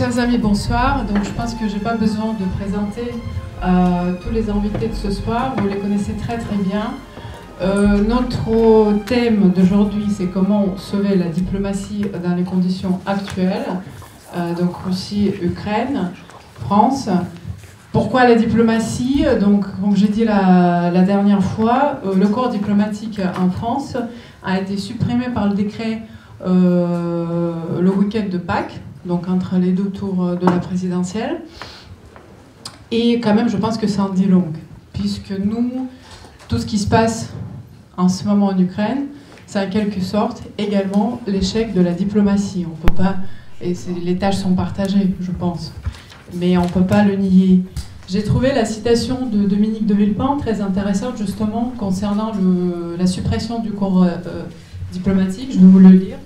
Chers amis, bonsoir. Donc, je pense que je n'ai pas besoin de présenter euh, tous les invités de ce soir. Vous les connaissez très très bien. Euh, notre thème d'aujourd'hui, c'est comment sauver la diplomatie dans les conditions actuelles. Euh, donc Russie, Ukraine, France. Pourquoi la diplomatie? Donc, comme j'ai dit la, la, dernière fois, le corps diplomatique en France a été supprimé par le décret le week-end de Pâques donc entre les deux tours euh, de la présidentielle. Et quand même, je pense que c'est un dit long, puisque nous, tout ce qui se passe en ce moment en Ukraine, c'est en quelque sorte également l'échec de la diplomatie. On peut pas, et les tâches sont partagées, je pense, mais on ne peut pas le nier. J'ai trouvé la citation de Dominique de Villepin très intéressante justement concernant la suppression du corps euh, diplomatique. Je vais vous le lire.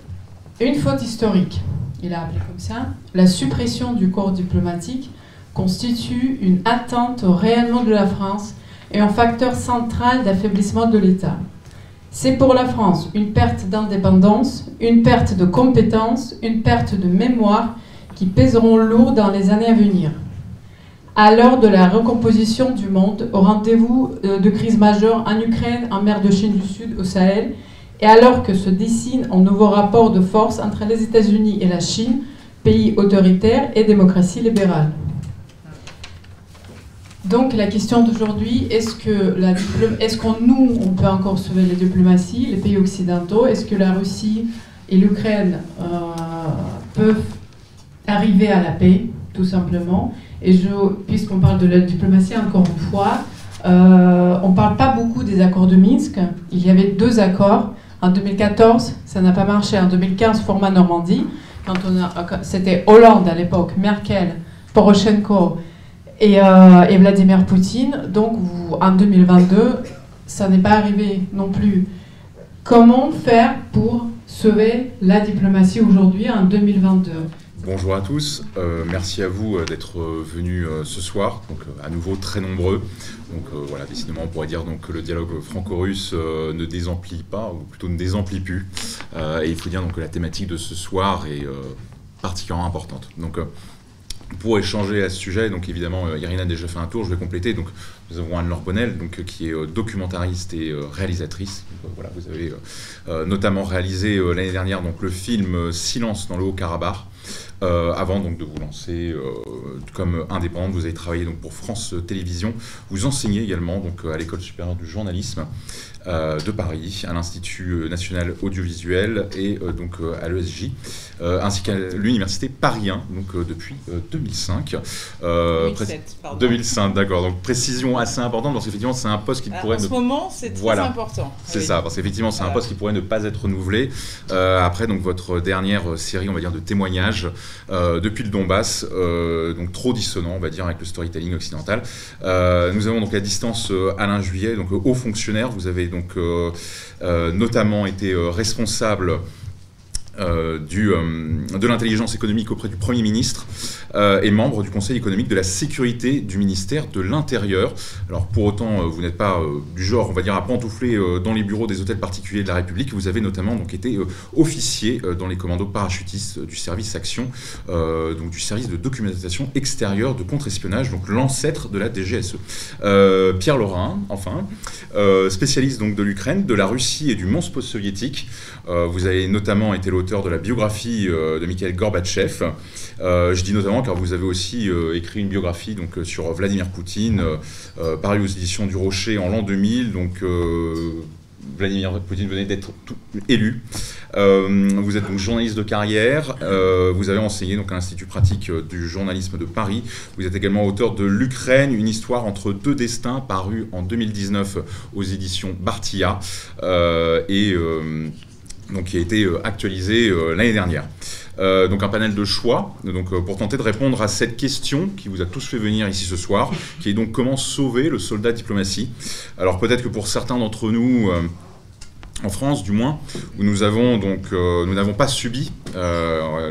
Une faute historique il a appelé comme ça, la suppression du corps diplomatique constitue une atteinte au rayonnement de la France et un facteur central d'affaiblissement de l'État. C'est pour la France une perte d'indépendance, une perte de compétences, une perte de mémoire qui pèseront lourd dans les années à venir. À l'heure de la recomposition du monde, au rendez-vous euh, de crise majeure en Ukraine, en mer de Chine du Sud, au Sahel, et alors que se dessine un nouveau rapport de force entre les États-Unis et la Chine, pays autoritaire et démocratie libérale. Donc la question d'aujourd'hui, est-ce que nous, on peut encore sauver la diplomatie, les pays occidentaux? Est-ce que la Russie et l'Ukraine euh, peuvent arriver à la paix, tout simplement? Et puisqu'on parle de la diplomatie, encore une fois, euh, on ne parle pas beaucoup des accords de Minsk. Il y avait deux accords en 2014, ça n'a pas marché. En 2015, format Normandie, quand c'était Hollande à l'époque, Merkel, Poroshenko et, euh, et, Vladimir Poutine. Donc en 2022, ça n'est pas arrivé non plus. Comment faire pour sauver la diplomatie aujourd'hui en 2022 Bonjour à tous, euh, merci à vous euh, d'être euh, venus ce soir, donc à nouveau très nombreux. Donc voilà, décidément on pourrait dire que le dialogue franco-russe ne désemplit pas, ou plutôt ne désemplit plus. et il faut dire que la thématique de ce soir est particulièrement importante. Donc pour échanger à ce sujet, donc évidemment Irina a déjà fait un tour, je vais compléter. Donc nous avons Anne-Laure Bonnel, donc, qui est documentariste et réalisatrice. vous avez notamment réalisé l'année dernière donc, le film Silence dans le Haut-Karabakh. Euh, avant donc de vous lancer euh, comme indépendante. Vous avez travaillé donc pour France Télévisions. Vous enseignez également donc à l'école supérieure du journalisme euh, de Paris, à l'Institut national audiovisuel et donc à l'ESJ, ainsi qu'à l'université Paris 1, donc depuis 2005. 2007, pardon. 2005, d'accord. Donc précision assez importante parce qu'effectivement c'est un poste qui pourrait. En ce moment, c'est très voilà. important. C'est ça, parce qu'effectivement c'est un poste qui pourrait ne pas être renouvelé. après donc votre dernière série, on va dire, de témoignages euh, depuis le Donbass, euh, donc trop dissonant, on va dire, avec le storytelling occidental. Euh, nous avons donc à distance Alain Juillet, donc haut fonctionnaire. Vous avez donc notamment été responsable euh, euh, de l'intelligence économique auprès du Premier ministre euh, et membre du Conseil économique de la sécurité du ministère de l'Intérieur. Alors pour autant, vous n'êtes pas du genre, on va dire, à pantoufler dans les bureaux des hôtels particuliers de la République. Vous avez notamment donc été officier dans les commandos parachutistes du service Action, donc du service de documentation extérieure de contre-espionnage, donc l'ancêtre de la DGSE. Pierre Laurin, enfin, spécialiste donc de l'Ukraine, de la Russie et du monstre post-soviétique. vous avez notamment été l'auteur de la biographie euh, de Mikhail Gorbatchev. Euh, je dis notamment car vous avez aussi euh, écrit une biographie donc, sur Vladimir Poutine, paru aux éditions du Rocher en l'an 2000. Donc, Vladimir Poutine venait d'être élu. vous êtes donc journaliste de carrière. vous avez enseigné donc à l'Institut pratique du journalisme de Paris. Vous êtes également auteur de L'Ukraine, une histoire entre deux destins, paru en 2019 aux éditions Bartia. et donc qui a été euh, actualisé euh, l'année dernière. Euh, donc un panel de choix donc, pour tenter de répondre à cette question qui vous a tous fait venir ici ce soir, qui est donc comment sauver le soldat diplomatie. Alors peut-être que pour certains d'entre nous, en France du moins, où nous avons donc nous n'avons pas subi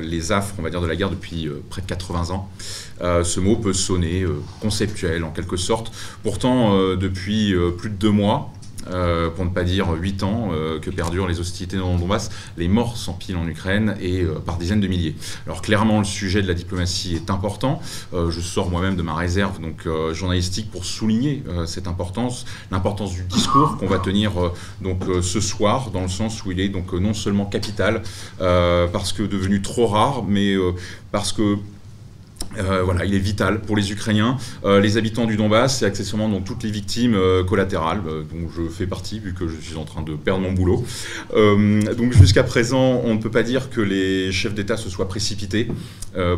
les affres, on va dire, de la guerre depuis près de 80 ans. ce mot peut sonner conceptuel en quelque sorte. Pourtant, depuis plus de deux mois, pour ne pas dire 8 ans, que perdurent les hostilités dans le Donbass. Les morts s'empilent en Ukraine et par dizaines de milliers. Alors clairement, le sujet de la diplomatie est important. je sors moi-même de ma réserve donc journalistique pour souligner cette importance, l'importance du discours qu'on va tenir donc ce soir, dans le sens où il est donc non seulement capital, parce que devenu trop rare, mais parce que euh, voilà, il est vital pour les Ukrainiens, euh, les habitants du Donbass et accessoirement donc, toutes les victimes euh, collatérales, dont je fais partie vu que je suis en train de perdre mon boulot. donc jusqu'à présent, on ne peut pas dire que les chefs d'État se soient précipités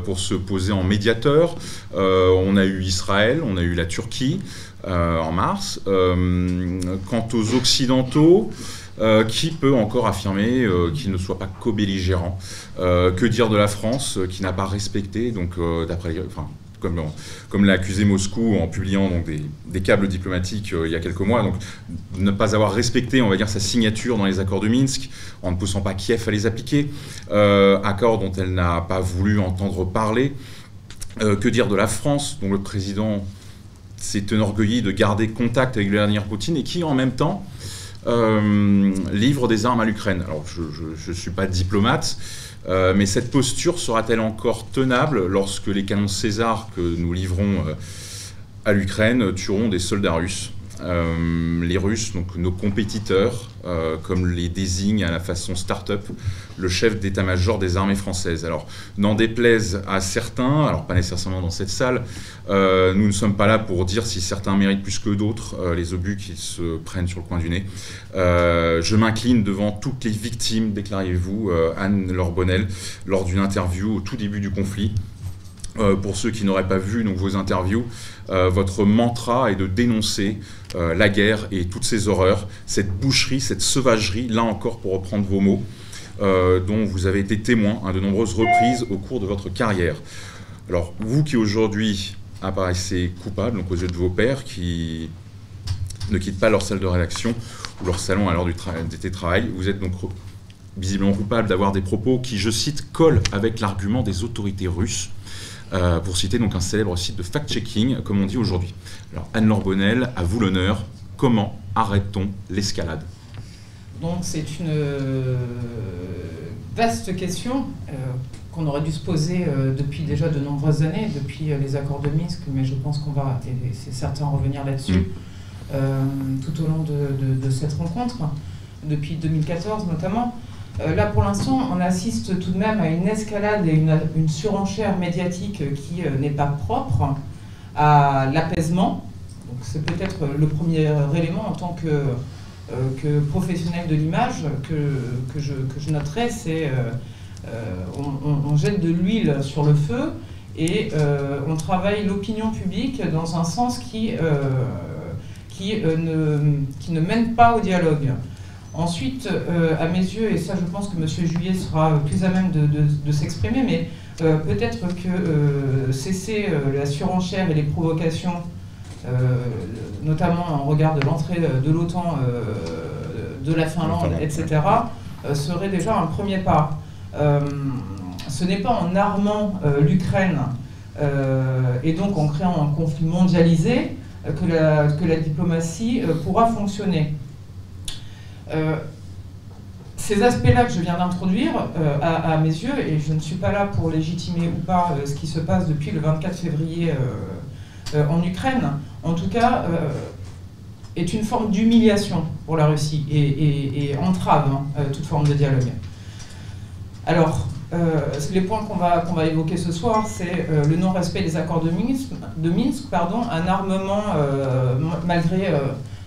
pour se poser en médiateur. on a eu Israël, on a eu la Turquie en mars. quant aux Occidentaux, euh, qui peut encore affirmer euh, qu'il ne soit pas co-belligérant euh, Que dire de la France qui n'a pas respecté, donc d'après, enfin, comme, l'a accusé Moscou en publiant donc, des, câbles diplomatiques il y a quelques mois, donc ne pas avoir respecté, on va dire, sa signature dans les accords de Minsk, en ne poussant pas Kiev à les appliquer, accords dont elle n'a pas voulu entendre parler. que dire de la France, dont le président s'est enorgueilli de garder contact avec Vladimir Poutine et qui, en même temps, livre des armes à l'Ukraine. Alors, je ne suis pas diplomate, euh, mais cette posture sera-t-elle encore tenable lorsque les canons César que nous livrons euh, à l'Ukraine tueront des soldats russes? euh, les Russes, donc nos compétiteurs, euh, comme les désigne à la façon start-up le chef d'état-major des armées françaises. Alors, n'en déplaise à certains, alors pas nécessairement dans cette salle, euh, nous ne sommes pas là pour dire si certains méritent plus que d'autres les obus qu'ils se prennent sur le coin du nez. je m'incline devant toutes les victimes, déclariez-vous, Anne Lorbonnel, lors d'une interview au tout début du conflit. Pour ceux qui n'auraient pas vu donc, vos interviews, votre mantra est de dénoncer euh, la guerre et toutes ces horreurs, cette boucherie, cette sauvagerie, là encore pour reprendre vos mots, euh, dont vous avez été témoin à de nombreuses reprises au cours de votre carrière. Alors, vous qui aujourd'hui apparaissez coupable, donc aux yeux de vos pères, qui ne quittent pas leur salle de rédaction ou leur salon à l'heure du travail, vous êtes donc visiblement coupable d'avoir des propos qui, je cite, collent avec l'argument des autorités russes euh, pour citer donc un célèbre site de fact-checking, comme on dit aujourd'hui. Alors Anne-Laure Bonnel, à vous l'honneur, comment arrête-t-on l'escalade? Donc c'est une euh, vaste question euh, qu'on aurait dû se poser depuis déjà de nombreuses années, depuis les accords de Minsk, mais je pense qu'on va, et c'est certain, revenir là-dessus mm. tout au long de, cette rencontre, depuis 2014 notamment. Euh, là, pour l'instant, on assiste tout de même à une escalade et une, surenchère médiatique qui euh, n'est pas propre à l'apaisement. C'est peut-être le premier élément en tant que, euh, professionnel de l'image que, je, noterai, c'est on, jette de l'huile sur le feu et on travaille l'opinion publique dans un sens qui ne mène pas au dialogue. Ensuite, euh, à mes yeux, et ça je pense que M. Juillet sera plus à même de, s'exprimer, mais euh, peut-être que euh, cesser la surenchère et les provocations, notamment en regard de l'entrée de l'OTAN, de la Finlande, etc., serait déjà un premier pas. ce n'est pas en armant l'Ukraine et donc en créant un conflit mondialisé que la, que la diplomatie pourra fonctionner. Euh, ces aspects-là que je viens d'introduire, euh, à, mes yeux, et je ne suis pas là pour légitimer ou pas euh, ce qui se passe depuis le 24 février en Ukraine, en tout cas, est une forme d'humiliation pour la Russie et, entrave hein, toute forme de dialogue. Alors, les points qu'on va, évoquer ce soir, c'est le non-respect des accords de Minsk, pardon, un armement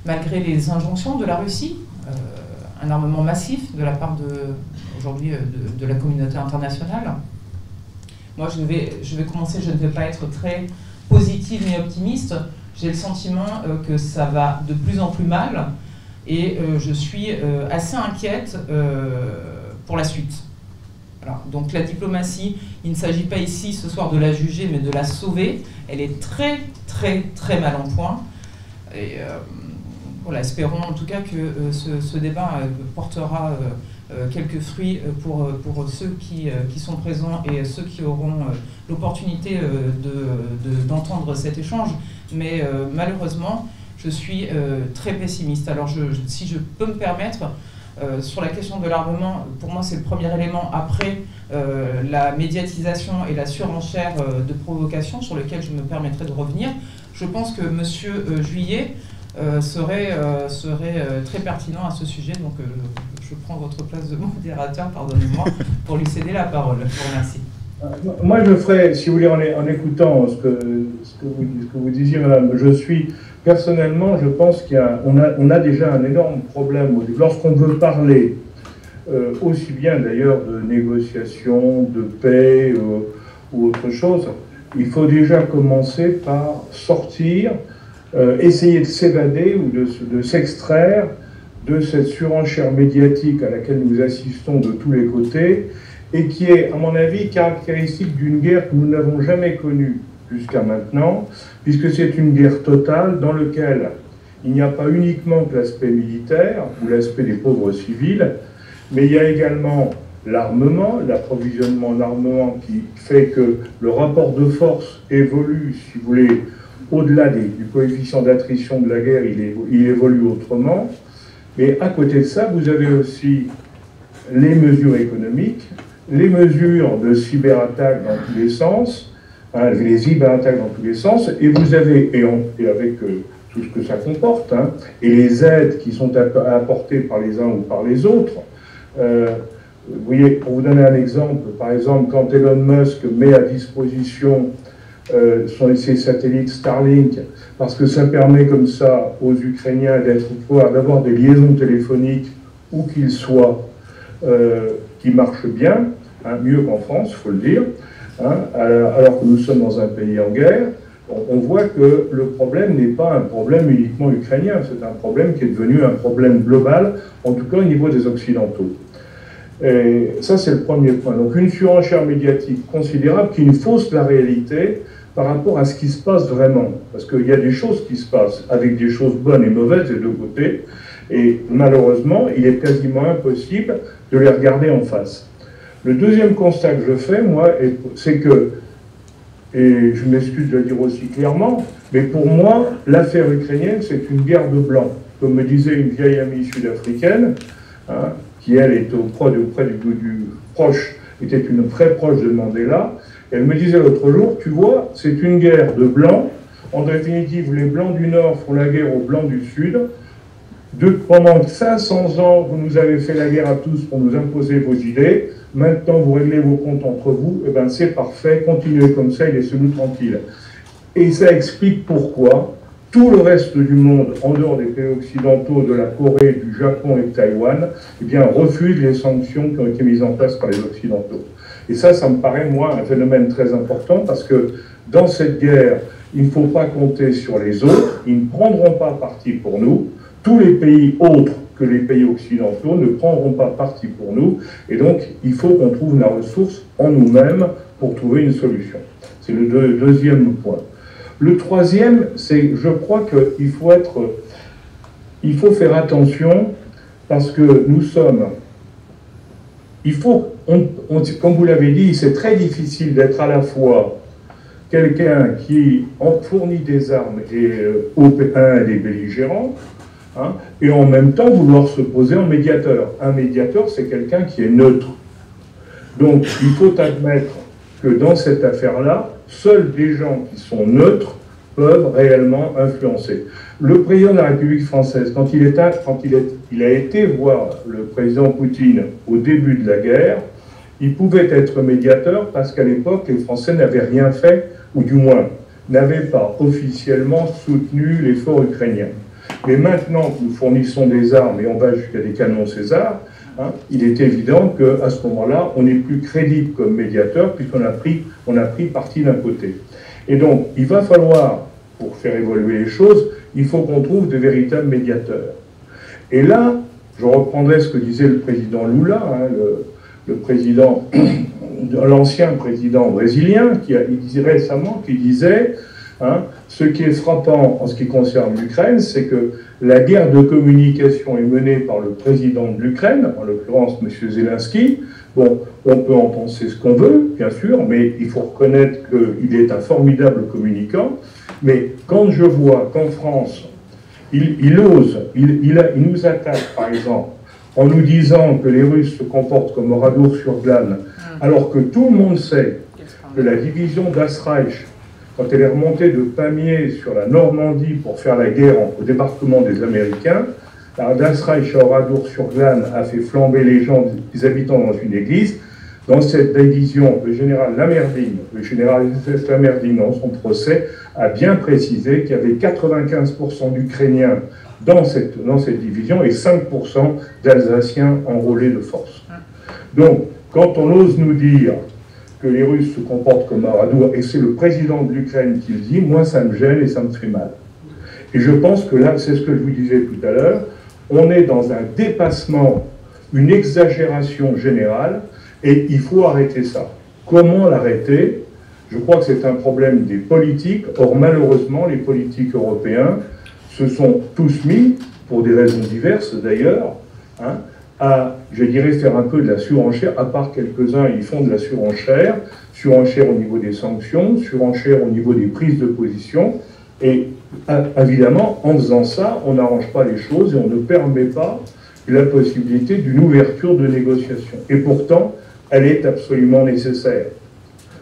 malgré, les injonctions de la Russie, un armement massif de la part de, aujourd'hui euh, de, la communauté internationale. Moi, je vais, je vais commencer, je ne vais pas être très positive ni optimiste. J'ai le sentiment euh, que ça va de plus en plus mal et je suis assez inquiète pour la suite. Donc la diplomatie, il ne s'agit pas ici ce soir de la juger, mais de la sauver. Elle est très, très, très mal en point. Et espérons en tout cas que euh, ce, débat euh, portera euh, quelques fruits pour, ceux qui, sont présents et ceux qui auront l'opportunité d'entendre de, cet échange. Mais malheureusement, je suis très pessimiste. Alors si je peux me permettre, sur la question de l'armement, pour moi c'est le premier élément après la médiatisation et la surenchère de provocation sur lequel je me permettrai de revenir. Je pense que M. Juillet serait, serait très pertinent à ce sujet, donc je prends votre place de modérateur, pardonnez-moi, pour lui céder la parole. Je vous remercie. Euh, moi, je ferai, si vous voulez, en, écoutant ce que, ce, que vous, que vous, disiez, madame, je suis, personnellement, je pense qu'on a, on a déjà un énorme problème. Lorsqu'on veut parler, euh, aussi bien d'ailleurs de négociation, de paix euh, ou autre chose, il faut déjà commencer par sortir, essayer de s'évader ou de, de s'extraire de cette surenchère médiatique à laquelle nous assistons de tous les côtés et qui est, à mon avis, caractéristique d'une guerre que nous n'avons jamais connue jusqu'à maintenant, puisque c'est une guerre totale dans laquelle il n'y a pas uniquement que l'aspect militaire ou l'aspect des pauvres civils, mais il y a également l'armement, l'approvisionnement en armement qui fait que le rapport de force évolue, si vous voulez, au-delà du coefficient d'attrition de la guerre, il, évolue autrement. Mais à côté de ça, vous avez aussi les mesures économiques, les mesures de cyberattaque dans tous les sens, hein, les cyberattaques dans tous les sens, et vous avez, et, avec euh, tout ce que ça comporte, hein, et les aides qui sont apportées par les uns ou par les autres. Euh, vous voyez, pour vous donner un exemple, par exemple, quand Elon Musk met à disposition euh, ses satellites Starlink, parce que ça permet comme ça aux Ukrainiens d'avoir des liaisons téléphoniques où qu'ils soient euh, qui marchent bien, hein, mieux qu'en France, il faut le dire, hein, alors que nous sommes dans un pays en guerre. On, voit que le problème n'est pas un problème uniquement ukrainien, c'est un problème qui est devenu un problème global, en tout cas au niveau des Occidentaux. Et ça, c'est le premier point. Donc une surenchère médiatique considérable qui nous fausse la réalité par rapport à ce qui se passe vraiment. Parce qu'il y a des choses qui se passent, avec des choses bonnes et mauvaises des deux côtés, et malheureusement, il est quasiment impossible de les regarder en face. Le deuxième constat que je fais, moi, c'est que, et je m'excuse de le dire aussi clairement, mais pour moi, l'affaire ukrainienne, c'est une guerre de blanc. Comme me disait une vieille amie sud-africaine, hein, qui elle est auprès, auprès du, du proche, était une très proche de Mandela, elle me disait l'autre jour, tu vois, c'est une guerre de blancs. En définitive, les blancs du Nord font la guerre aux blancs du Sud. Pendant 500 ans, vous nous avez fait la guerre à tous pour nous imposer vos idées. Maintenant, vous réglez vos comptes entre vous. Eh bien, c'est parfait. Continuez comme ça et laissez-nous tranquilles. Et ça explique pourquoi tout le reste du monde, en dehors des pays occidentaux, de la Corée, du Japon et de Taïwan, eh refuse les sanctions qui ont été mises en place par les Occidentaux. Et ça, ça me paraît, moi, un phénomène très important parce que dans cette guerre, il ne faut pas compter sur les autres, ils ne prendront pas parti pour nous. Tous les pays autres que les pays occidentaux ne prendront pas parti pour nous. Et donc, il faut qu'on trouve la ressource en nous-mêmes pour trouver une solution. C'est le deuxième point. Le troisième, c'est, je crois qu'il faut être, il faut faire attention parce que nous sommes, il faut comme vous l'avez dit, c'est très difficile d'être à la fois quelqu'un qui en fournit des armes et euh, des belligérants, hein, et en même temps vouloir se poser en médiateur. Un médiateur, c'est quelqu'un qui est neutre. Donc il faut admettre que dans cette affaire-là, seuls des gens qui sont neutres peuvent réellement influencer. Le président de la République française, quand il, a été voir le président Poutine au début de la guerre, il pouvait être médiateur parce qu'à l'époque, les Français n'avaient rien fait, ou du moins n'avaient pas officiellement soutenu l'effort ukrainien. Mais maintenant que nous fournissons des armes et on va jusqu'à des canons César, hein, il est évident qu'à ce moment-là, on n'est plus crédible comme médiateur puisqu'on a pris, a pris parti d'un côté. Et donc, il va falloir, pour faire évoluer les choses, il faut qu'on trouve de véritables médiateurs. Et là, je reprendrai ce que disait le président Lula, hein, le, président, l'ancien président brésilien, qui a, disait récemment, qui disait, hein, ce qui est frappant en ce qui concerne l'Ukraine, c'est que la guerre de communication est menée par le président de l'Ukraine, en l'occurrence M. Zelensky. Bon, on peut en penser ce qu'on veut, bien sûr, mais il faut reconnaître qu'il est un formidable communicant. Mais quand je vois qu'en France, il, ose, il, il, nous attaque par exemple en nous disant que les Russes se comportent comme Oradour-sur-Glane, hum. alors que tout le monde sait que la division d'Asreich, quand elle est remontée de Pamiers sur la Normandie pour faire la guerre au débarquement des Américains, d'Asreich à Oradour-sur-Glane a fait flamber les gens, les habitants dans une église. Dans cette division, le général Lamerdine, le général Lamerdine, dans son procès, a bien précisé qu'il y avait 95% d'Ukrainiens dans cette, dans cette division et 5% d'Alsaciens enrôlés de force. Donc, quand on ose nous dire que les Russes se comportent comme Aradour, et c'est le président de l'Ukraine qui le dit, moi ça me gêne et ça me fait mal. Et je pense que là, c'est ce que je vous disais tout à l'heure, on est dans un dépassement, une exagération générale, et il faut arrêter ça. Comment l'arrêter? Je crois que c'est un problème des politiques. Or, malheureusement, les politiques européens se sont tous mis, pour des raisons diverses d'ailleurs, hein, à, je dirais, faire un peu de la surenchère, à part quelques-uns, ils font de la surenchère, surenchère au niveau des sanctions, surenchère au niveau des prises de position, et évidemment, en faisant ça, on n'arrange pas les choses et on ne permet pas la possibilité d'une ouverture de négociation. Et pourtant, elle est absolument nécessaire.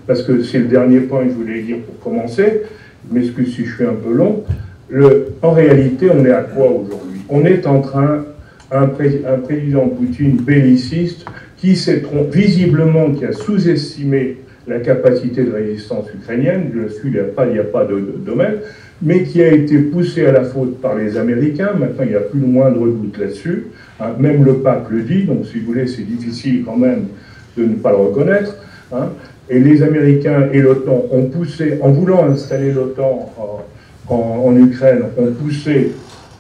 Parce que c'est le dernier point que je voulais dire pour commencer, m'excuse si je suis un peu long. En réalité, on est à quoi aujourd'hui? On est en train, un, président Poutine belliciste qui s'est visiblement, qui a sous-estimé la capacité de résistance ukrainienne, je suis, il n'y a pas, n'y a pas de, domaine, mais qui a été poussé à la faute par les Américains. Maintenant, il n'y a plus le moindre doute là-dessus. Hein. même le pape le dit, donc si vous voulez, c'est difficile quand même de ne pas le reconnaître. Hein. Et les Américains et l'OTAN ont poussé, en voulant installer l'OTAN en, Ukraine, ont poussé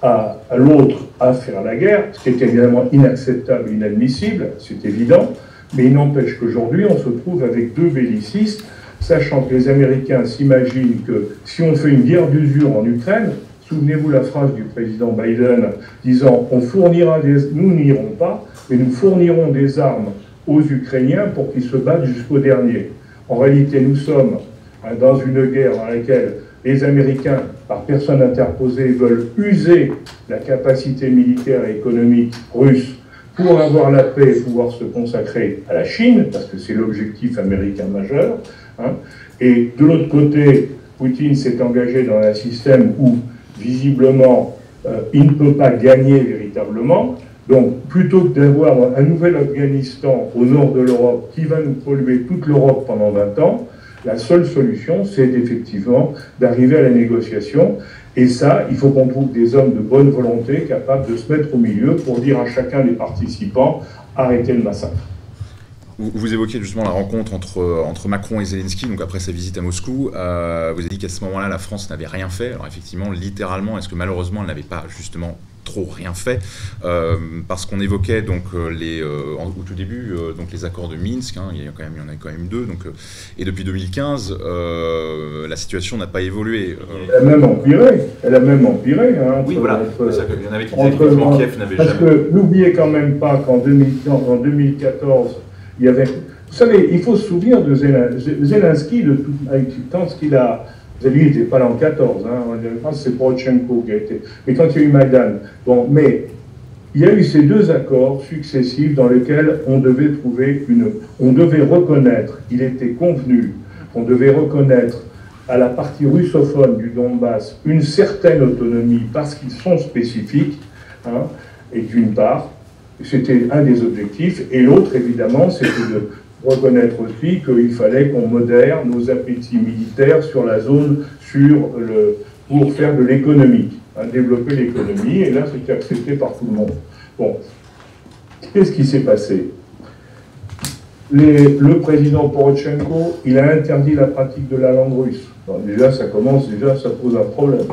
à, l'autre à faire la guerre, ce qui est évidemment inacceptable, inadmissible, c'est évident. Mais il n'empêche qu'aujourd'hui, on se trouve avec deux bellicistes, sachant que les Américains s'imaginent que si on fait une guerre d'usure en Ukraine, souvenez-vous la phrase du président Biden disant on fournira des, nous n'irons pas, mais nous fournirons des armes aux Ukrainiens pour qu'ils se battent jusqu'au dernier. En réalité, nous sommes hein, dans une guerre dans laquelle les Américains, par personne interposée, veulent user la capacité militaire et économique russe pour avoir la paix et pouvoir se consacrer à la Chine, parce que c'est l'objectif américain majeur. Hein. Et de l'autre côté, Poutine s'est engagé dans un système où, visiblement, euh, il ne peut pas gagner véritablement. Donc, plutôt que d'avoir un nouvel Afghanistan au nord de l'Europe qui va nous polluer toute l'Europe pendant 20 ans, la seule solution, c'est effectivement d'arriver à la négociation. Et ça, il faut qu'on trouve des hommes de bonne volonté capables de se mettre au milieu pour dire à chacun des participants arrêtez le massacre. Vous, évoquiez justement la rencontre entre, entre Macron et Zelensky, donc après sa visite à Moscou. Euh, vous avez dit qu'à ce moment-là, la France n'avait rien fait. Alors effectivement, littéralement, est-ce que malheureusement, elle n'avait pas justement trop rien fait euh, parce qu'on évoquait donc euh, les au tout début donc les accords de Minsk hein, il y a quand même il y en a quand même deux donc et depuis 2015 la situation n'a pas évolué elle a même empiré elle a même empiré hein, oui voilà il y en avait qui disaient Kiev n'avait jamais parce que n'oubliez quand même pas qu'en 2014 il y avait. Vous savez, il faut se souvenir de Zelensky, de tout, avec ce qu'il a. Il n'était pas là en 14, hein, que c'est Poroshenko qui a été. Mais quand il y a eu Maidan. Bon, mais il y a eu ces deux accords successifs dans lesquels on devait trouver une. On devait reconnaître, il était convenu qu'on devait reconnaître à la partie russophone du Donbass une certaine autonomie parce qu'ils sont spécifiques, hein, et d'une part, c'était un des objectifs. Et l'autre, évidemment, c'était de reconnaître aussi qu'il fallait qu'on modère nos appétits militaires sur la zone, sur le, pour faire de l'économie, hein, développer l'économie. Et là, c'était accepté par tout le monde. Bon, qu'est-ce qui s'est passé? Le président Porochenko, il a interdit la pratique de la langue russe. déjà, ça commence, déjà, ça pose un problème.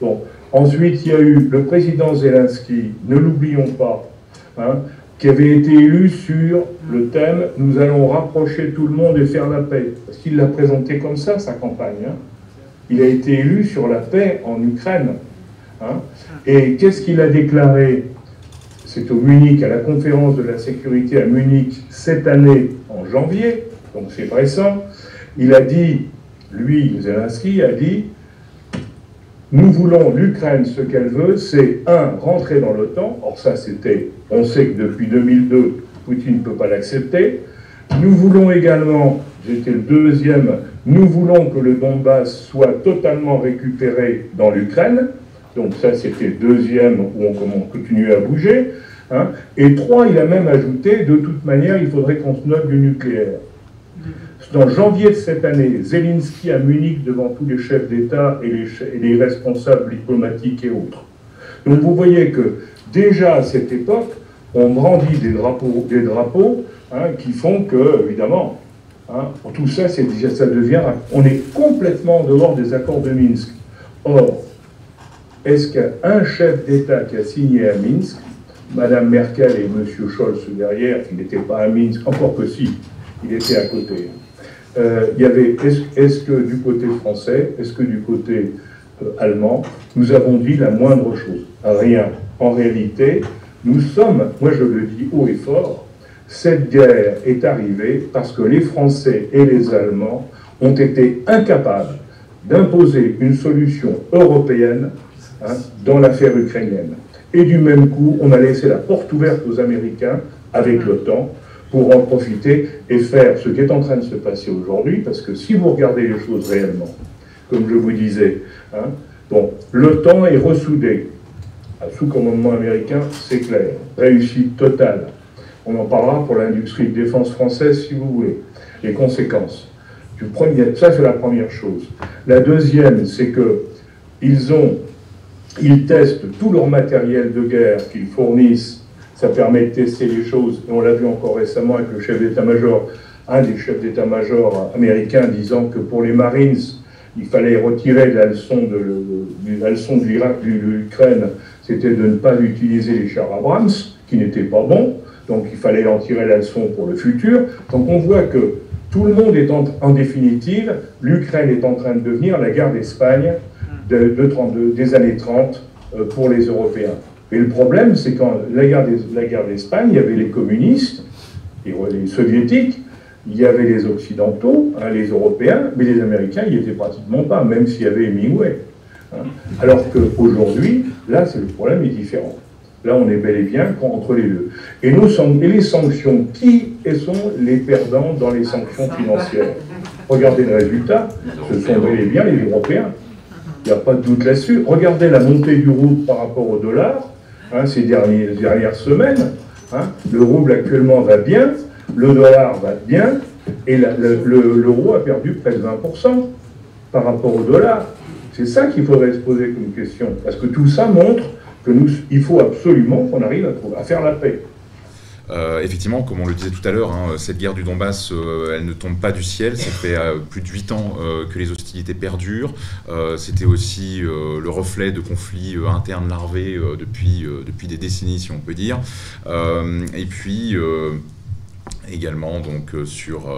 Bon. Ensuite, il y a eu le président Zelensky, ne l'oublions pas, Hein, qui avait été élu sur le thème Nous allons rapprocher tout le monde et faire la paix. Parce qu'il l'a présenté comme ça, sa campagne. Hein. Il a été élu sur la paix en Ukraine. Hein. Et qu'est-ce qu'il a déclaré? C'est au Munich, à la conférence de la sécurité à Munich, cette année, en janvier, donc c'est récent. Il a dit, lui, Zelensky, a dit nous voulons l'Ukraine, ce qu'elle veut, c'est un, rentrer dans l'OTAN. Or ça, c'était, on sait que depuis 2002, Poutine ne peut pas l'accepter. Nous voulons également, j'étais le deuxième, nous voulons que le Donbass soit totalement récupéré dans l'Ukraine. Donc ça, c'était le deuxième où on, continue à bouger. Hein. Et trois, il a même ajouté, de toute manière, il faudrait qu'on se note du nucléaire. En janvier de cette année, Zelensky à Munich devant tous les chefs d'État et, les, responsables diplomatiques et autres. Donc vous voyez que déjà à cette époque, on brandit des drapeaux, des drapeaux hein, qui font que, évidemment, hein, tout ça, déjà, ça devient, on est complètement en dehors des accords de Minsk. Or, est-ce qu'un chef d'État qui a signé à Minsk, Madame Merkel et Monsieur Scholz derrière, qui n'étaient pas à Minsk, encore que si, il était à côté, euh, il y avait, est-ce que du côté français, est-ce que du côté allemand, nous avons dit la moindre chose Rien. En réalité, nous sommes, moi je le dis haut et fort, cette guerre est arrivée parce que les Français et les Allemands ont été incapables d'imposer une solution européenne hein, dans l'affaire ukrainienne. Et du même coup, on a laissé la porte ouverte aux Américains avec l'OTAN pour en profiter et faire ce qui est en train de se passer aujourd'hui, parce que si vous regardez les choses réellement, comme je vous disais, hein, bon, l'OTAN est ressoudé. Sous commandement américain, c'est clair. Réussite totale. On en parlera pour l'industrie de défense française si vous voulez. Les conséquences. Du premier, ça, c'est la première chose. La deuxième, c'est que ils ont, ils testent tout leur matériel de guerre qu'ils fournissent ça permet de tester les choses. Et on l'a vu encore récemment avec le chef d'état-major, un des chefs d'état-major américains disant que pour les Marines, il fallait retirer la leçon de, la leçon de l'Ukraine, c'était de ne pas utiliser les chars Abrams, qui n'étaient pas bons, donc il fallait en tirer la leçon pour le futur. Donc on voit que tout le monde est en, définitive, l'Ukraine est en train de devenir la guerre d'Espagne de, des années 30 euh, pour les Européens. Et le problème, c'est quand la guerre d'Espagne, il y avait les communistes, les soviétiques, il y avait les occidentaux, hein, les européens, mais les américains, ils n'y étaient pratiquement pas, même s'il y avait Hemingway. Hein. Alors qu'aujourd'hui, là, c'est le problème est différent. Là, on est bel et bien entre les deux. Et, nos, et les sanctions, qui sont les perdants dans les sanctions financières? Regardez le résultat, ce sont bel et bien les Européens. Il n'y a pas de doute là-dessus. Regardez la montée du rouble par rapport au dollar. Hein, ces dernières semaines. Hein. le rouble actuellement va bien, le dollar va bien, et l'euro a perdu près de 20% par rapport au dollar. C'est ça qu'il faudrait se poser comme question, parce que tout ça montre que il faut absolument qu'on arrive à faire la paix. Euh, effectivement, comme on le disait tout à l'heure, hein, cette guerre du Donbass, euh, elle ne tombe pas du ciel. Ça fait euh, plus de huit ans que les hostilités perdurent. C'était aussi le reflet de conflits internes larvés depuis, depuis des décennies, si on peut dire. et puis également donc sur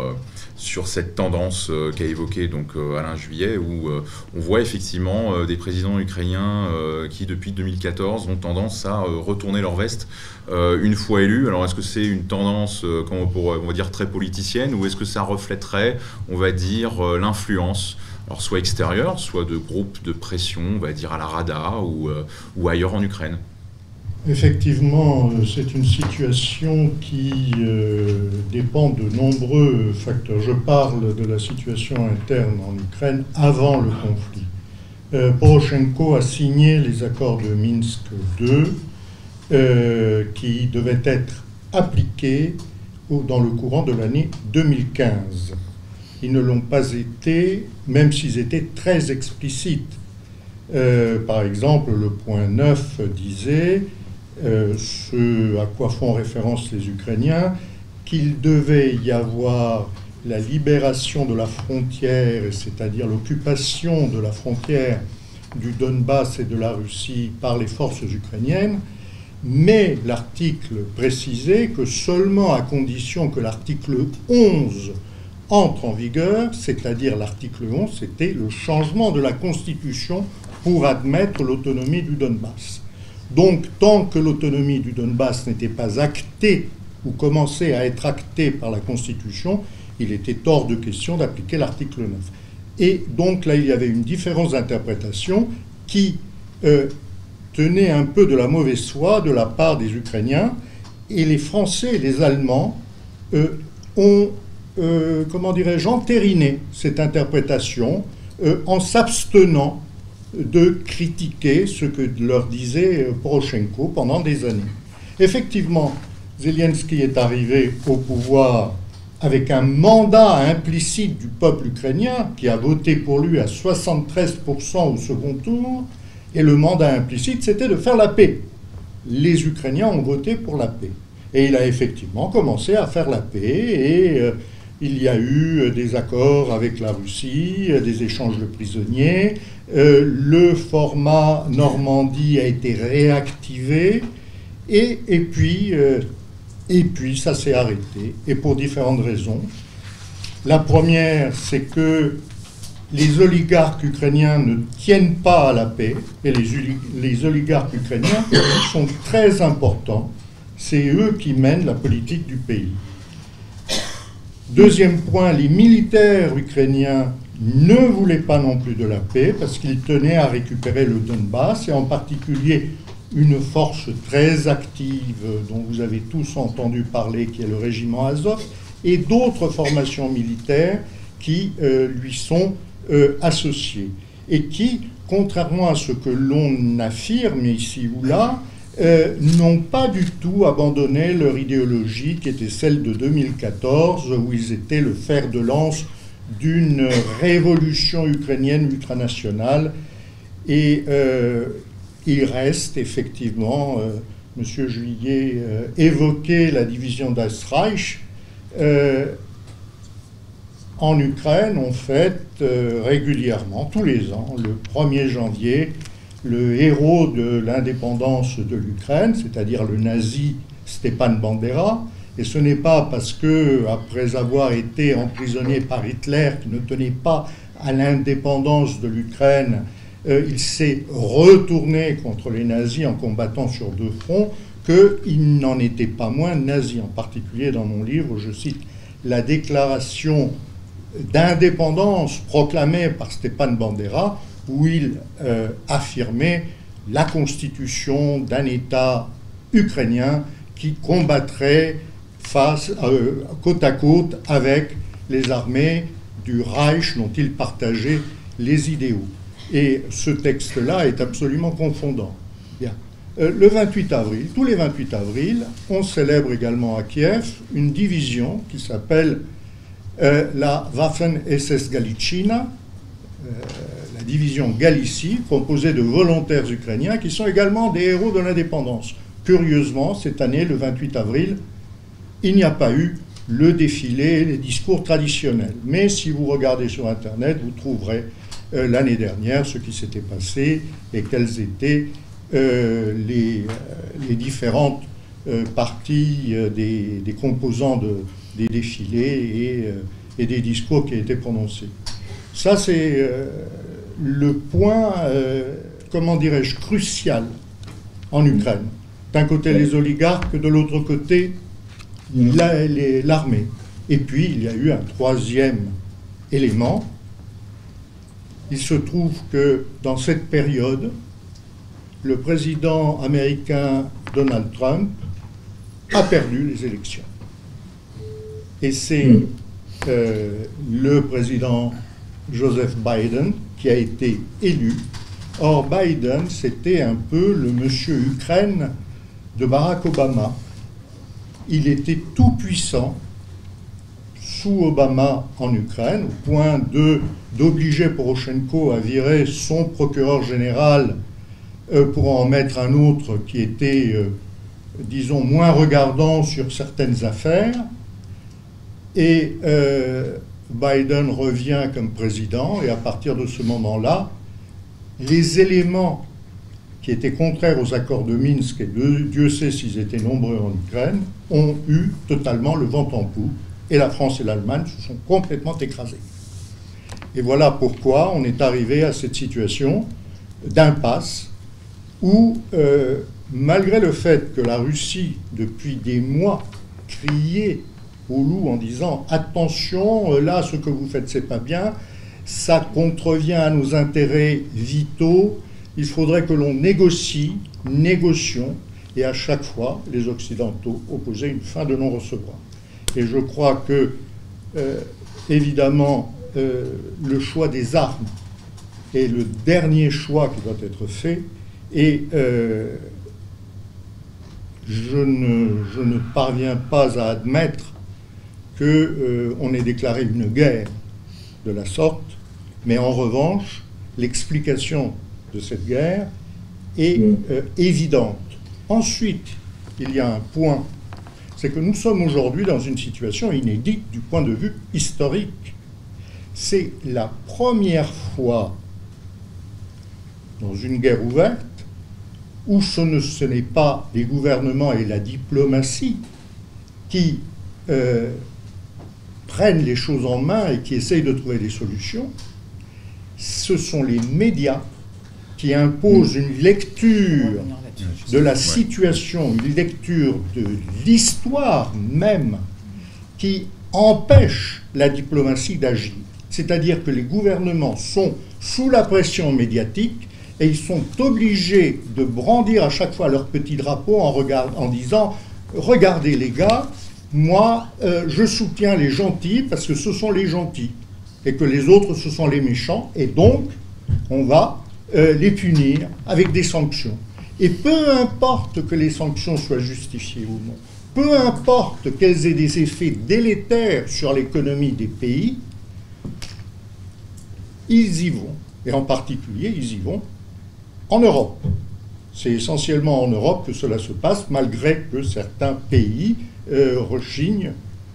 sur cette tendance euh, qu'a évoqué donc euh, Alain Juillet, où euh, on voit effectivement des présidents ukrainiens qui depuis 2014 ont tendance à retourner leur veste une fois élus. Alors est-ce que c'est une tendance, on, on va dire très politicienne, ou est-ce que ça reflèterait, on va dire, l'influence alors soit extérieure, soit de groupes de pression, on va dire à la Rada ou, ou ailleurs en Ukraine? Effectivement, euh, c'est une situation qui euh, dépend de nombreux facteurs. Je parle de la situation interne en Ukraine avant le conflit. Euh, Poroshenko a signé les accords de Minsk II qui devaient être appliqués dans le courant de l'année 2015. Ils ne l'ont pas été, même s'ils étaient très explicites. par exemple, le point 9 disait euh, ce à quoi font référence les Ukrainiens, qu'il devait y avoir la libération de la frontière, c'est-à-dire l'occupation de la frontière du Donbass et de la Russie par les forces ukrainiennes, mais l'article précisait que seulement à condition que l'article 11 entre en vigueur, c'est-à-dire l'article 11, c'était le changement de la Constitution pour admettre l'autonomie du Donbass. Donc, tant que l'autonomie du Donbass n'était pas actée ou commençait à être actée par la Constitution, il était hors de question d'appliquer l'article 9. Et donc là, il y avait une différence d'interprétation qui tenait un peu de la mauvaise foi de la part des Ukrainiens, et les Français et les Allemands ont, comment dirais-je, entériné cette interprétation en s'abstenant de critiquer ce que leur disait Poroshenko pendant des années. Effectivement, Zelensky est arrivé au pouvoir avec un mandat implicite du peuple ukrainien qui a voté pour lui à 73% au second tour, et le mandat implicite, c'était de faire la paix. Les Ukrainiens ont voté pour la paix. Et il a effectivement commencé à faire la paix, et euh, il y a eu des accords avec la Russie, des échanges de prisonniers, euh, le format Normandie a été réactivé, et, et puis... Euh, et puis ça s'est arrêté, et pour différentes raisons. La première, c'est que les oligarques ukrainiens ne tiennent pas à la paix, et les, les oligarques ukrainiens sont très importants. C'est eux qui mènent la politique du pays. Deuxième point, les militaires ukrainiens ne voulaient pas non plus de la paix parce qu'ils tenaient à récupérer le Donbass et en particulier une force très active dont vous avez tous entendu parler, qui est le régiment Azov, et d'autres formations militaires qui euh, lui sont euh, associées, et qui, contrairement à ce que l'on affirme ici ou là, euh, n'ont pas du tout abandonné leur idéologie qui était celle de 2014, où ils étaient le fer de lance d'une révolution ukrainienne ultranationale. Et il reste effectivement, euh, M. Juillet euh, évoquait la division d'Astreich. Euh, en Ukraine, on fête régulièrement, tous les ans, le 1er janvier, le héros de l'indépendance de l'Ukraine, c'est-à-dire le nazi Stepan Bandera. Et ce n'est pas parce que, après avoir été emprisonné par Hitler, qui ne tenait pas à l'indépendance de l'Ukraine, euh, il s'est retourné contre les nazis en combattant sur deux fronts, qu'il n'en était pas moins nazi. En particulier dans mon livre, je cite la déclaration d'indépendance proclamée par Stepan Bandera, où il euh, affirmait la constitution d'un État ukrainien qui combattrait face, euh, côte à côte avec les armées du Reich dont il partageait les idéaux. Et ce texte-là est absolument confondant. Euh, le 28 avril, tous les 28 avril, on célèbre également à Kiev une division qui s'appelle la Waffen-SS Galicina, euh, la division Galicie, composée de volontaires ukrainiens qui sont également des héros de l'indépendance. Curieusement, cette année, le 28 avril, il n'y a pas eu le défilé, les discours traditionnels. Mais si vous regardez sur Internet, vous trouverez euh, l'année dernière ce qui s'était passé et quelles étaient euh, les, euh, différentes parties des, composants de, des défilés et, et, des discours qui étaient prononcés. Ça, c'est le point, comment dirais-je, crucial en Ukraine. D'un côté les oligarques, de l'autre côté l'armée. Et puis il y a eu un troisième élément, il se trouve que dans cette période, le président américain Donald Trump a perdu les élections. Et c'est hmm. euh, le président Joseph Biden qui a été élu. Or, Biden, c'était un peu le monsieur Ukraine de Barack Obama. Il était tout puissant sous Obama en Ukraine, au point d'obliger Poroshenko à virer son procureur général euh, pour en mettre un autre qui était, euh, disons, moins regardant sur certaines affaires. Et euh, Biden revient comme président, et à partir de ce moment-là, les éléments qui étaient contraires aux accords de Minsk, et Dieu sait s'ils étaient nombreux en Ukraine, ont eu totalement le vent en poupe, et la France et l'Allemagne se sont complètement écrasés. Et voilà pourquoi on est arrivé à cette situation d'impasse où, euh, malgré le fait que la Russie, depuis des mois, criait au loup en disant attention, euh, là, ce que vous faites, c'est pas bien, ça contrevient à nos intérêts vitaux, Il faudrait que l'on négocie, négocions, et à chaque fois, les Occidentaux opposaient une fin de non-recevoir. Et je crois que, euh, évidemment, euh, le choix des armes est le dernier choix qui doit être fait, et je, ne, parviens pas à admettre qu'on ait déclaré une guerre de la sorte, mais en revanche, l'explication de cette guerre est évidente. Ensuite, il y a un point, c'est que nous sommes aujourd'hui dans une situation inédite du point de vue historique. C'est la première fois dans une guerre ouverte où ce n'est pas les gouvernements et la diplomatie qui euh, prennent les choses en main et qui essayent de trouver des solutions, ce sont les médias qui imposent une lecture de la situation, une lecture de l'histoire même qui empêche la diplomatie d'agir. C'est-à-dire que les gouvernements sont sous la pression médiatique et ils sont obligés de brandir à chaque fois leur petit drapeau en, en disant Regardez les gars, moi euh, je soutiens les gentils parce que ce sont les gentils et que les autres ce sont les méchants et donc on va euh, les punir avec des sanctions. Et peu importe que les sanctions soient justifiées ou non, peu importe qu'elles aient des effets délétères sur l'économie des pays, ils y vont. Et en particulier, ils y vont en Europe. C'est essentiellement en Europe que cela se passe, malgré que certains pays euh,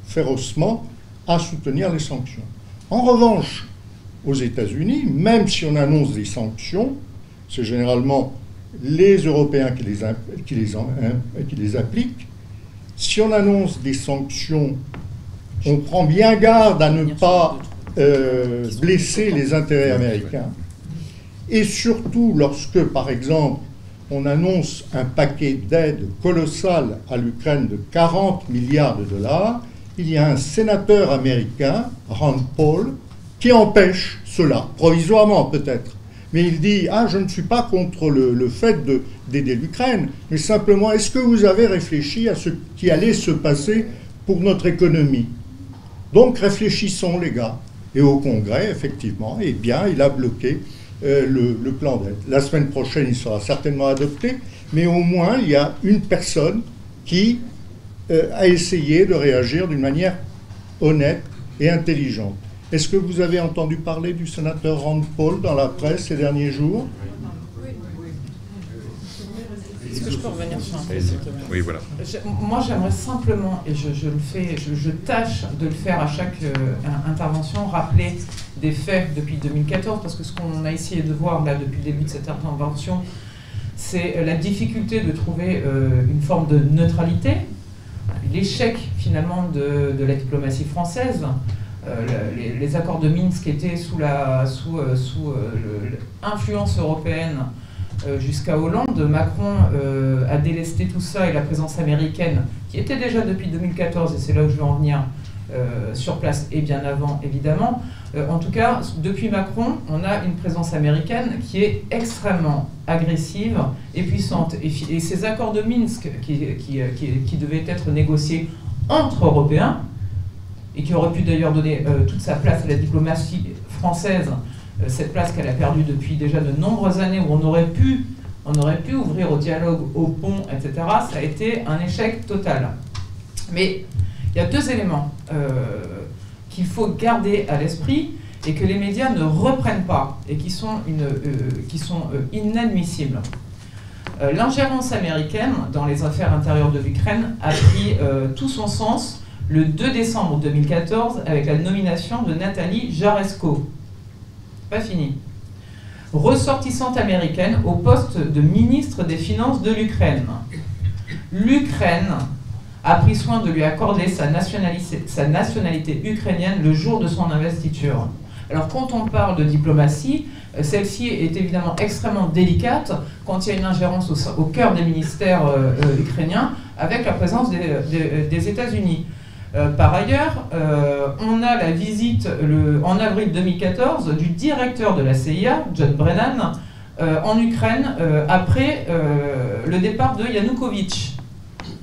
férocement à soutenir les sanctions. En revanche, aux États-Unis, même si on annonce des sanctions, c'est généralement les Européens qui les, qui, les, qui les, appliquent. Si on annonce des sanctions, on prend bien garde à ne pas euh, blesser les intérêts américains. Et surtout lorsque, par exemple, on annonce un paquet d'aide colossal à l'Ukraine de 40 milliards de dollars, il y a un sénateur américain, Rand Paul, qui empêche cela, provisoirement peut-être. Mais il dit, ah, je ne suis pas contre le, fait d'aider l'Ukraine, mais simplement, est-ce que vous avez réfléchi à ce qui allait se passer pour notre économie? Donc réfléchissons, les gars. Et au Congrès, effectivement, eh bien, il a bloqué euh, le, plan d'aide. La semaine prochaine, il sera certainement adopté, mais au moins, il y a une personne qui euh, a essayé de réagir d'une manière honnête et intelligente. Est-ce que vous avez entendu parler du sénateur Rand Paul dans la presse ces derniers jours? Est-ce que je peux revenir sur un Oui, voilà. moi, j'aimerais simplement, et je, le fais, je, tâche de le faire à chaque euh, intervention, rappeler des faits depuis 2014, parce que ce qu'on a essayé de voir là depuis le début de cette intervention, c'est euh, la difficulté de trouver euh, une forme de neutralité, l'échec finalement de, la diplomatie française. Euh, les, accords de Minsk étaient sous la sous, sous l'influence européenne jusqu'à Hollande. Macron a délesté tout ça et la présence américaine, qui était déjà depuis 2014, et c'est là où je veux en venir, sur place et bien avant évidemment. En tout cas, depuis Macron, on a une présence américaine qui est extrêmement agressive et puissante. Et, ces accords de Minsk qui, qui, devaient être négociés entre Européens, et qui aurait pu d'ailleurs donner euh, toute sa place à la diplomatie française, euh, cette place qu'elle a perdue depuis déjà de nombreuses années, où on aurait pu, on aurait pu ouvrir au dialogue, au pont, etc., ça a été un échec total. Mais il y a deux éléments euh, qu'il faut garder à l'esprit et que les médias ne reprennent pas et qui sont, qui sont inadmissibles. L'ingérence américaine dans les affaires intérieures de l'Ukraine a pris tout son sens le 2 décembre 2014 avec la nomination de Nathalie Jaresko. Pas fini. Ressortissante américaine au poste de ministre des Finances de l'Ukraine. L'Ukraine a pris soin de lui accorder sa nationalité, ukrainienne le jour de son investiture. Alors quand on parle de diplomatie, euh, celle-ci est évidemment extrêmement délicate quand il y a une ingérence au, cœur des ministères euh, euh, ukrainiens avec la présence des États-Unis. Par ailleurs, on a la visite en avril 2014 du directeur de la CIA, John Brennan, en Ukraine après le départ de Yanukovych.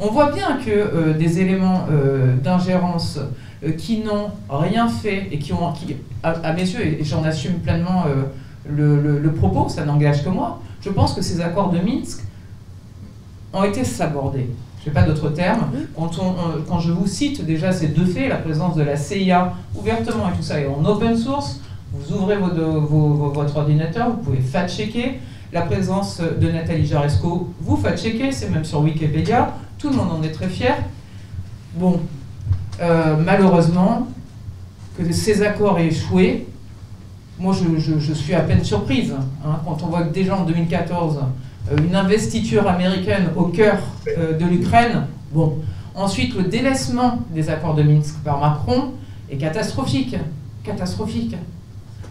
On voit bien que des éléments d'ingérence qui n'ont rien fait et qui ont, qui, à, mes yeux, et j'en assume pleinement le, propos, ça n'engage que moi, je pense que ces accords de Minsk ont été sabordés. Je n'ai pas d'autres termes. Quand, quand, je vous cite déjà ces deux faits, la présence de la CIA ouvertement et tout ça est en open source, vous ouvrez votre ordinateur, vous pouvez fact-checker. La présence de Nathalie Jaresco, vous fact-checker, c'est même sur Wikipédia, tout le monde en est très fier. Bon, euh, malheureusement, que ces accords aient échoué, moi je, suis à peine surprise. Hein, quand on voit que déjà en 2014, euh, une investiture américaine au cœur euh, de l'Ukraine, bon. Ensuite, le délaissement des accords de Minsk par Macron est catastrophique. Catastrophique.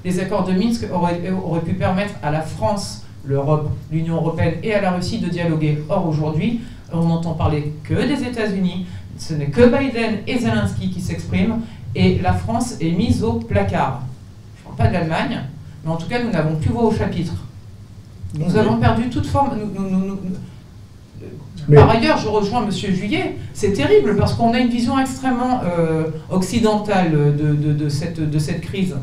Les accords de Minsk auraient, auraient pu permettre à la France, l'Europe, l'Union européenne et à la Russie de dialoguer. Or, aujourd'hui, on n'entend parler que des États-Unis. Ce n'est que Biden et Zelensky qui s'expriment et la France est mise au placard pas de l'Allemagne, mais en tout cas, nous n'avons plus voix au chapitre. Nous avons perdu toute forme. Par ailleurs, je rejoins M. Juillet, c'est terrible parce qu'on a une vision extrêmement euh, occidentale de, cette, de cette crise.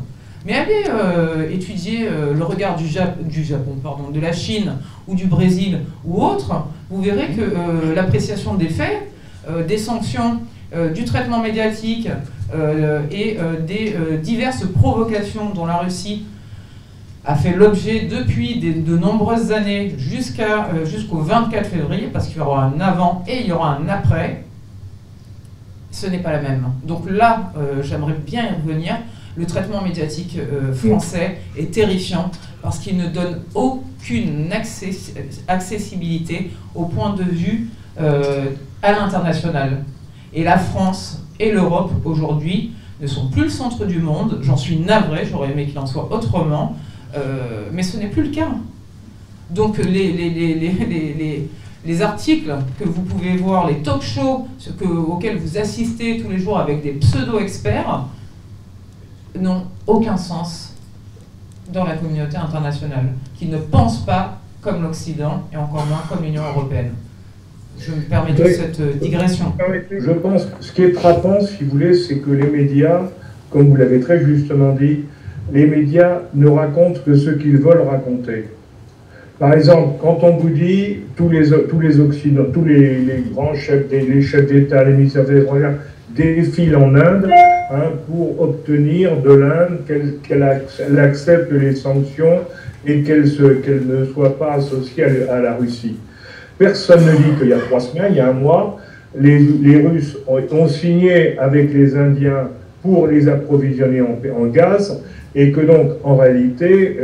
Mais allez euh, étudier euh, le regard du, Japon, pardon, de la Chine ou du Brésil ou autre, vous verrez que l'appréciation des faits, des sanctions, du traitement médiatique, euh, et euh, des euh, diverses provocations dont la Russie a fait l'objet depuis de nombreuses années jusqu'au 24 février, parce qu'il y aura un avant et il y aura un après, ce n'est pas la même. Donc là, j'aimerais bien y revenir. Le traitement médiatique français est terrifiant parce qu'il ne donne aucune accessibilité au point de vue à l'international. Et la France et l'Europe aujourd'hui ne sont plus le centre du monde. J'en suis navré, j'aurais aimé qu'il en soit autrement, euh, mais ce n'est plus le cas. Donc les, articles que vous pouvez voir, les talk shows que, auxquels vous assistez tous les jours avec des pseudo-experts, n'ont aucun sens dans la communauté internationale, qui ne pense pas comme l'Occident et encore moins comme l'Union européenne. Je me permets de cette euh, digression. Je pense que ce qui est frappant, si vous voulez, c'est que les médias, comme vous l'avez très justement dit, les médias ne racontent que ce qu'ils veulent raconter. Par exemple, quand on vous dit tous les, tous les Occidentaux, tous les, grands chefs, les chefs d'État, les ministères des étrangères défilent en Inde hein, pour obtenir de l'Inde qu'elle accepte les sanctions et qu'elle ne soit pas associée à la Russie. Personne ne dit qu'il y a trois semaines, il y a un mois, les, Russes ont, signé avec les Indiens pour les approvisionner en, gaz, et que donc, en réalité,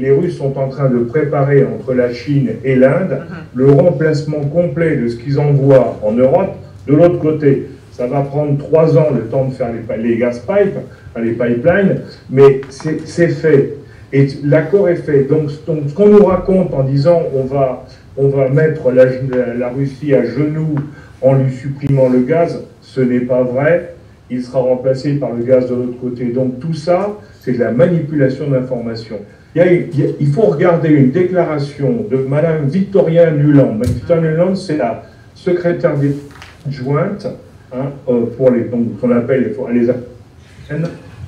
les, Russes sont en train de préparer entre la Chine et l'Inde uh-huh. le remplacement complet de ce qu'ils envoient en Europe de l'autre côté. Ça va prendre trois ans le temps de faire les, les gas pipes, les pipelines, mais c'est fait. Et l'accord est fait. Donc, ce qu'on nous raconte en disant on va on va mettre la, Russie à genoux en lui supprimant le gaz, ce n'est pas vrai. Il sera remplacé par le gaz de l'autre côté. Donc tout ça, c'est de la manipulation d'informations. Il, faut regarder une déclaration de Madame Victoria Nuland. Victoria Nuland, c'est la secrétaire adjointe hein, euh, pour les, qu'on appelle les,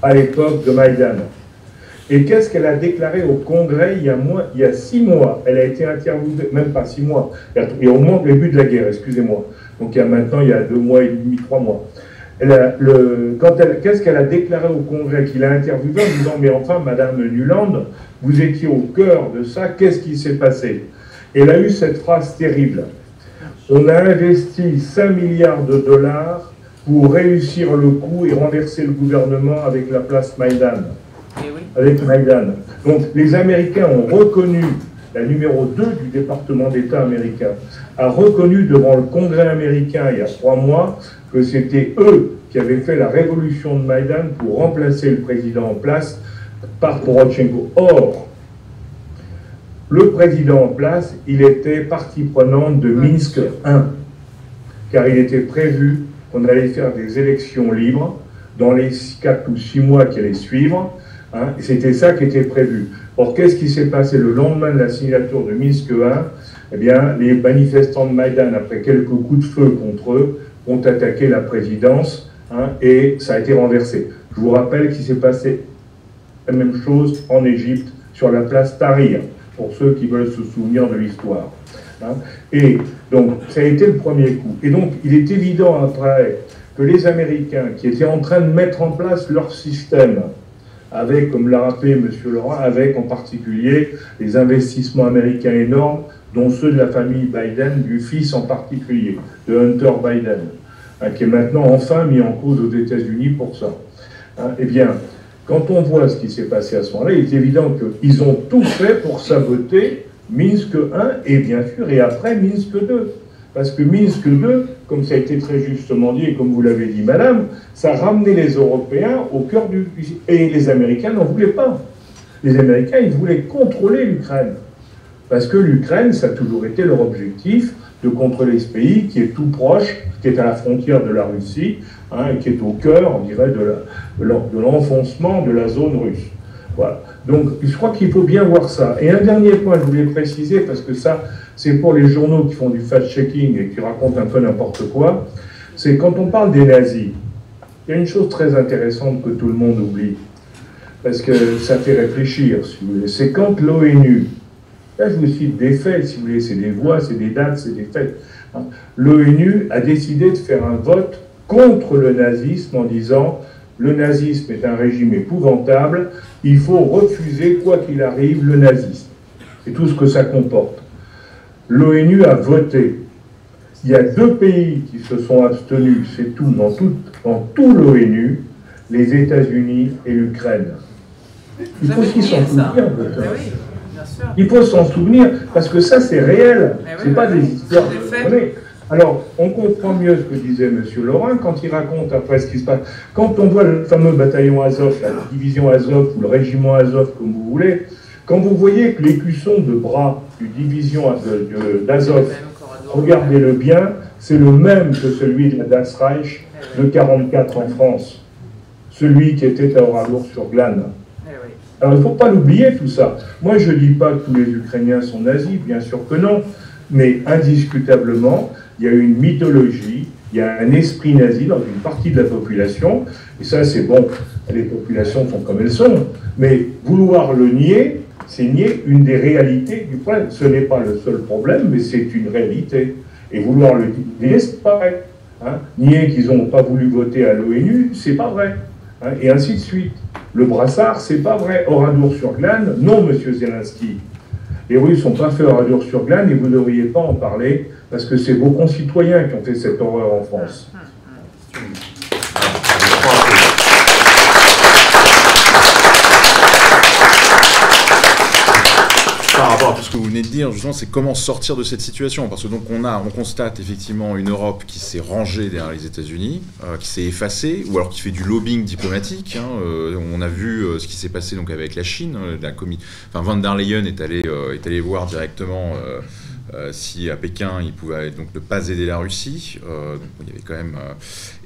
à l'époque de Maïdan. Et qu'est-ce qu'elle a déclaré au Congrès il y, a moins, il y a six mois? Elle a été interviewée, même pas six mois, il y a au moins le début de la guerre, excusez-moi. Donc il y a maintenant, il y a deux mois et demi, trois mois. qu'est-ce qu'elle a déclaré au Congrès Qu'il a interviewé en disant Mais enfin, Madame Nuland, vous étiez au cœur de ça, qu'est-ce qui s'est passé? Elle a eu cette phrase terrible On a investi 5 milliards de dollars pour réussir le coup et renverser le gouvernement avec la place Maïdan avec Maïdan. Donc les Américains ont reconnu, la numéro 2 du département d'État américain, a reconnu devant le Congrès américain il y a trois mois que c'était eux qui avaient fait la révolution de Maïdan pour remplacer le président en place par Poroshenko. Or, le président en place, il était partie prenante de Minsk 1, car il était prévu qu'on allait faire des élections libres dans les 4 ou 6 mois qui allaient suivre, Hein, c'était ça qui était prévu. Or, qu'est-ce qui s'est passé le lendemain de la signature de Minsk 1 Eh bien, les manifestants de Maïdan, après quelques coups de feu contre eux, ont attaqué la présidence hein, et ça a été renversé. Je vous rappelle qu'il s'est passé la même chose en Égypte sur la place Tahrir, pour ceux qui veulent se souvenir de l'histoire. Hein. Et donc, ça a été le premier coup. Et donc, il est évident après que les Américains, qui étaient en train de mettre en place leur système, avec, comme l'a rappelé M. Laurent, avec en particulier les investissements américains énormes, dont ceux de la famille Biden, du fils en particulier, de Hunter Biden, hein, qui est maintenant enfin mis en cause aux États-Unis pour ça. Hein, eh bien, quand on voit ce qui s'est passé à ce moment-là, il est évident qu'ils ont tout fait pour saboter Minsk 1 et bien sûr, et après Minsk 2. Parce que Minsk 2, comme ça a été très justement dit et comme vous l'avez dit, madame, ça ramenait les Européens au cœur du. Et les Américains n'en voulaient pas. Les Américains, ils voulaient contrôler l'Ukraine. Parce que l'Ukraine, ça a toujours été leur objectif de contrôler ce pays qui est tout proche, qui est à la frontière de la Russie, hein, et qui est au cœur, on dirait, de l'enfoncement de, la zone russe. Voilà. Donc, je crois qu'il faut bien voir ça. Et un dernier point, je voulais préciser, parce que ça, c'est pour les journaux qui font du fact-checking et qui racontent un peu n'importe quoi, c'est quand on parle des nazis, il y a une chose très intéressante que tout le monde oublie, parce que ça fait réfléchir, si vous voulez. C'est quand l'ONU, là je vous cite des faits, si vous voulez, c'est des voix, c'est des dates, c'est des faits. L'ONU a décidé de faire un vote contre le nazisme en disant le nazisme est un régime épouvantable, il faut refuser, quoi qu'il arrive, le nazisme et tout ce que ça comporte. L'ONU a voté. Il y a deux pays qui se sont abstenus, c'est tout, dans tout, dans tout l'ONU, les États-Unis et l'Ukraine. Il faut aussi s'en. Ben il faut s'en souvenir parce que ça c'est réel, ben c'est pas des histoires. Alors, on comprend mieux ce que disait M. Laurent quand il raconte après ce qui se passe. Quand on voit le fameux bataillon Azov, la division Azov ou le régiment Azov, comme vous voulez, quand vous voyez que l'écusson de bras du division d'Azov, regardez-le bien, c'est le même que celui de la Das Reich de 44 en France, celui qui était à Oradour-sur-Glane. Alors il ne faut pas l'oublier tout ça. Moi je ne dis pas que tous les Ukrainiens sont nazis, bien sûr que non, mais indiscutablement, il y a une mythologie, il y a un esprit nazi dans une partie de la population, et ça c'est bon, les populations sont comme elles sont, mais vouloir le nier, c'est nier une des réalités du problème. Ce n'est pas le seul problème, mais c'est une réalité. Et vouloir le nier, c'est pas vrai. Hein? Nier qu'ils n'ont pas voulu voter à l'ONU, c'est pas vrai. Hein. Et ainsi de suite. Le brassard, c'est pas vrai. Oradour-sur-Glane, non, monsieur Zelensky. Les Russes n'ont pas fait Oradour-sur-Glane et vous ne devriez pas en parler parce que c'est vos concitoyens qui ont fait cette horreur en France. par tout ce que vous venez de dire, justement, c'est comment sortir de cette situation. Parce que donc on a, on constate effectivement une Europe qui s'est rangée derrière les États-Unis, euh, qui s'est effacée, ou alors qui fait du lobbying diplomatique. Hein. Euh, on a vu euh, ce qui s'est passé donc avec la Chine. Van der Leyen est allé, est allé voir directement euh, si à Pékin, il pouvait donc ne pas aider la Russie. Euh, donc, il y avait quand même. Euh,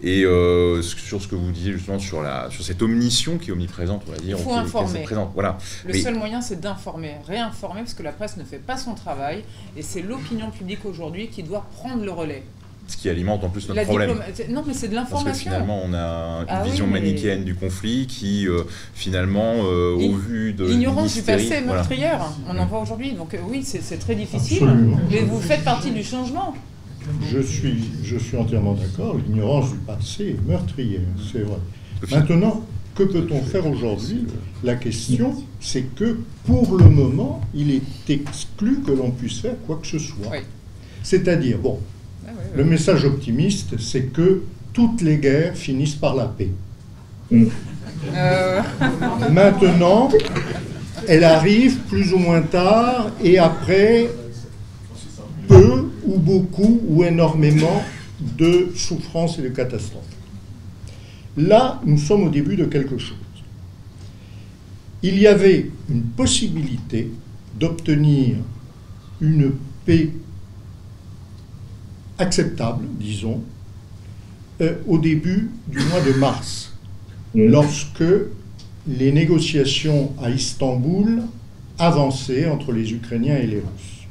et sur ce que vous disiez justement sur, la, sur cette omniscience qui est omniprésente, on va dire. Il faut informer. Voilà. Le seul moyen, c'est d'informer, réinformer, parce que la presse ne fait pas son travail. Et c'est l'opinion publique aujourd'hui qui doit prendre le relais ce qui alimente en plus notre problème. Non, mais c'est de l'information. Parce que finalement, on a une ah vision manichéenne du conflit qui, euh, finalement, euh, au vu de. L'ignorance du passé meurtrière, on en voit aujourd'hui. Donc, euh, oui, c'est très difficile. Mais vous faites partie du changement. Je suis, je suis entièrement d'accord. L'ignorance du passé est meurtrière, c'est vrai. Maintenant, que peut-on faire aujourd'hui? La question, c'est que pour le moment, il est exclu que l'on puisse faire quoi que ce soit. C'est-à-dire, bon, le message optimiste, c'est que toutes les guerres finissent par la paix. Euh. Maintenant, elle arrive plus ou moins tard et après peu ou beaucoup ou énormément de souffrances et de catastrophes. Là, nous sommes au début de quelque chose. Il y avait une possibilité d'obtenir une paix acceptable, disons, euh, au début du mois de mars, lorsque les négociations à Istanbul avancée entre les Ukrainiens et les Russes.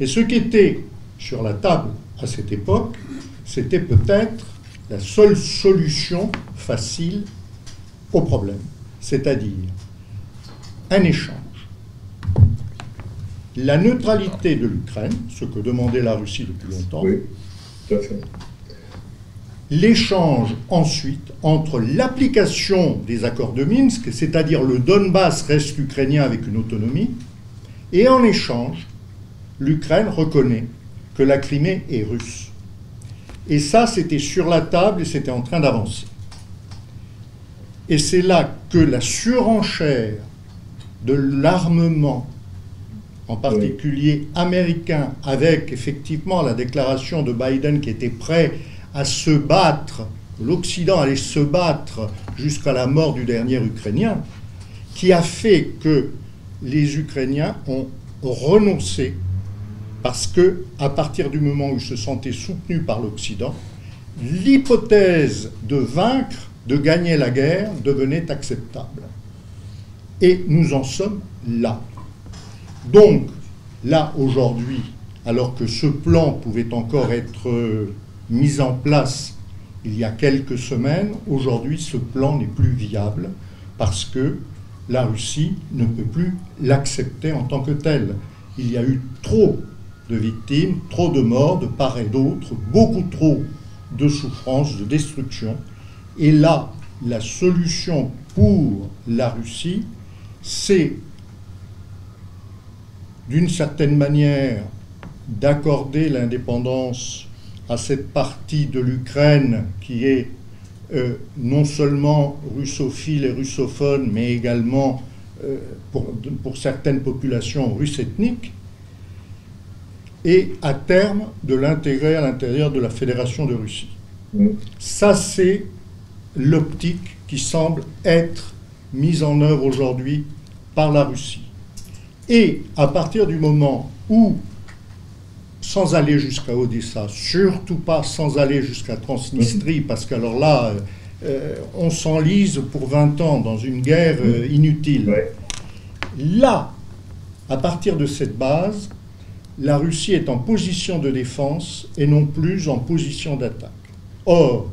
Et ce qui était sur la table à cette époque, c'était peut-être la seule solution facile au problème, c'est-à-dire un échange. La neutralité de l'Ukraine, ce que demandait la Russie depuis longtemps, Oui, tout à fait. l'échange ensuite entre l'application des accords de Minsk, c'est-à-dire le Donbass reste ukrainien avec une autonomie, et en échange, l'Ukraine reconnaît que la Crimée est russe. Et ça, c'était sur la table et c'était en train d'avancer. Et c'est là que la surenchère de l'armement, en particulier américain, avec effectivement la déclaration de Biden qui était prêt à se battre, l'Occident allait se battre jusqu'à la mort du dernier Ukrainien, qui a fait que les Ukrainiens ont renoncé parce que à partir du moment où ils se sentaient soutenus par l'Occident, l'hypothèse de vaincre, de gagner la guerre devenait acceptable. Et nous en sommes là. Donc, là, aujourd'hui, alors que ce plan pouvait encore être euh, mis en place il y a quelques semaines, aujourd'hui, ce plan n'est plus viable parce que la Russie ne peut plus l'accepter en tant que tel. Il y a eu trop de victimes, trop de morts de part et d'autre, beaucoup trop de souffrances, de destruction. Et là, la solution pour la Russie, c'est d'une certaine manière d'accorder l'indépendance à cette partie de l'Ukraine qui est euh, non seulement russophile et russophone, mais également euh, pour, pour certaines populations russes ethniques, et à terme de l'intégrer à l'intérieur de la Fédération de Russie. Ça, c'est l'optique qui semble être mise en œuvre aujourd'hui par la Russie. Et à partir du moment où, sans aller jusqu'à Odessa, surtout pas sans aller jusqu'à Transnistrie, parce qu'alors là, euh, on s'enlise pour 20 ans dans une guerre euh, inutile. Ouais. Là, à partir de cette base, la Russie est en position de défense et non plus en position d'attaque. Or,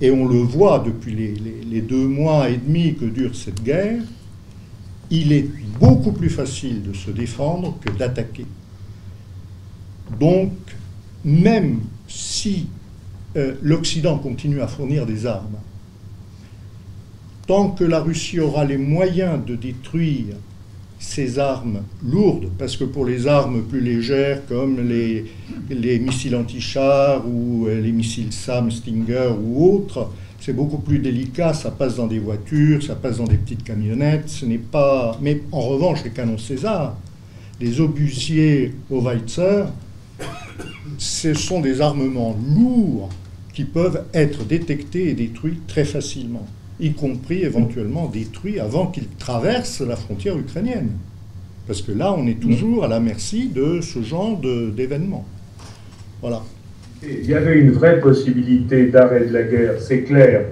et on le voit depuis les, les- les deux mois et demi que dure cette guerre, il est beaucoup plus facile de se défendre que d'attaquer. Donc, même si euh, l'Occident continue à fournir des armes, tant que la Russie aura les moyens de détruire ces armes lourdes, parce que pour les armes plus légères comme les, les missiles anti-chars ou euh, les missiles SAM, Stinger ou autres, c'est beaucoup plus délicat, ça passe dans des voitures, ça passe dans des petites camionnettes, ce n'est pas... Mais en revanche, les canons César, les obusiers Howitzer, ce sont des armements lourds qui peuvent être détectés et détruits très facilement, y compris éventuellement détruits avant qu'ils traversent la frontière ukrainienne. Parce que là, on est toujours à la merci de ce genre d'événements. Voilà. Il y avait une vraie possibilité d'arrêt de la guerre, c'est clair.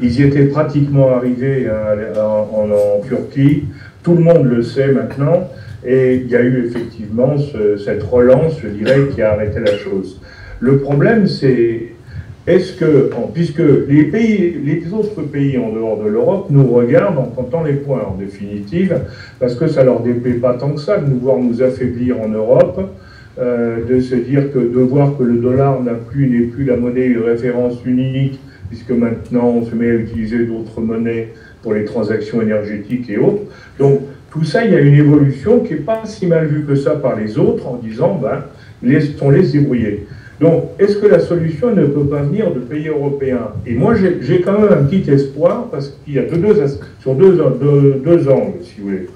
Ils y étaient pratiquement arrivés hein, en, en- Turquie. Tout le monde le sait maintenant. Et il y a eu effectivement ce- cette relance, je dirais, qui a arrêté la chose. Le problème, c'est est-ce que, puisque les autres pays en dehors de l'Europe nous regardent en comptant les points en définitive, parce que ça leur déplaît pas tant que ça de nous voir nous affaiblir en Europe, euh, de se dire que de voir que le dollar n'a plus n'est plus la monnaie de référence unique, puisque maintenant on se met à utiliser d'autres monnaies pour les transactions énergétiques et autres. Donc tout ça, il y a une évolution qui n'est pas si mal vue que ça par les autres en disant, ben, laissons-les se débrouiller. Donc, est-ce que la solution ne peut pas venir de pays européens? Et moi, j'ai quand même un petit espoir, parce qu'il y a deux, sur deux, deux angles, si vous voulez.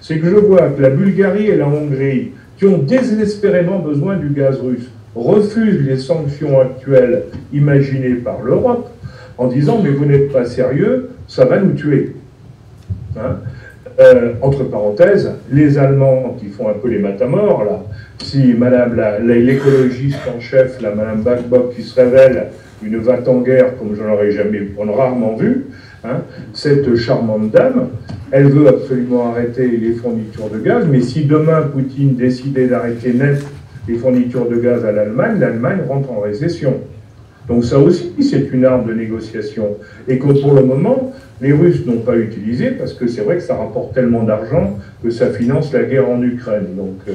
C'est que je vois que la Bulgarie et la Hongrie, qui ont désespérément besoin du gaz russe, refusent les sanctions actuelles imaginées par l'Europe, en disant, mais vous n'êtes pas sérieux, ça va nous tuer. Hein? Euh, entre parenthèses, les Allemands qui font un peu les matamors, là, si Madame l'écologiste en chef, la Madame Backbock, qui se révèle une va en guerre comme je n'aurais jamais, on rarement vu, hein, cette charmante dame, elle veut absolument arrêter les fournitures de gaz, mais si demain Poutine décidait d'arrêter net les fournitures de gaz à l'Allemagne, l'Allemagne rentre en récession. Donc ça aussi, c'est une arme de négociation. Et que pour le moment, les Russes n'ont pas utilisé parce que c'est vrai que ça rapporte tellement d'argent que ça finance la guerre en Ukraine. Donc, euh,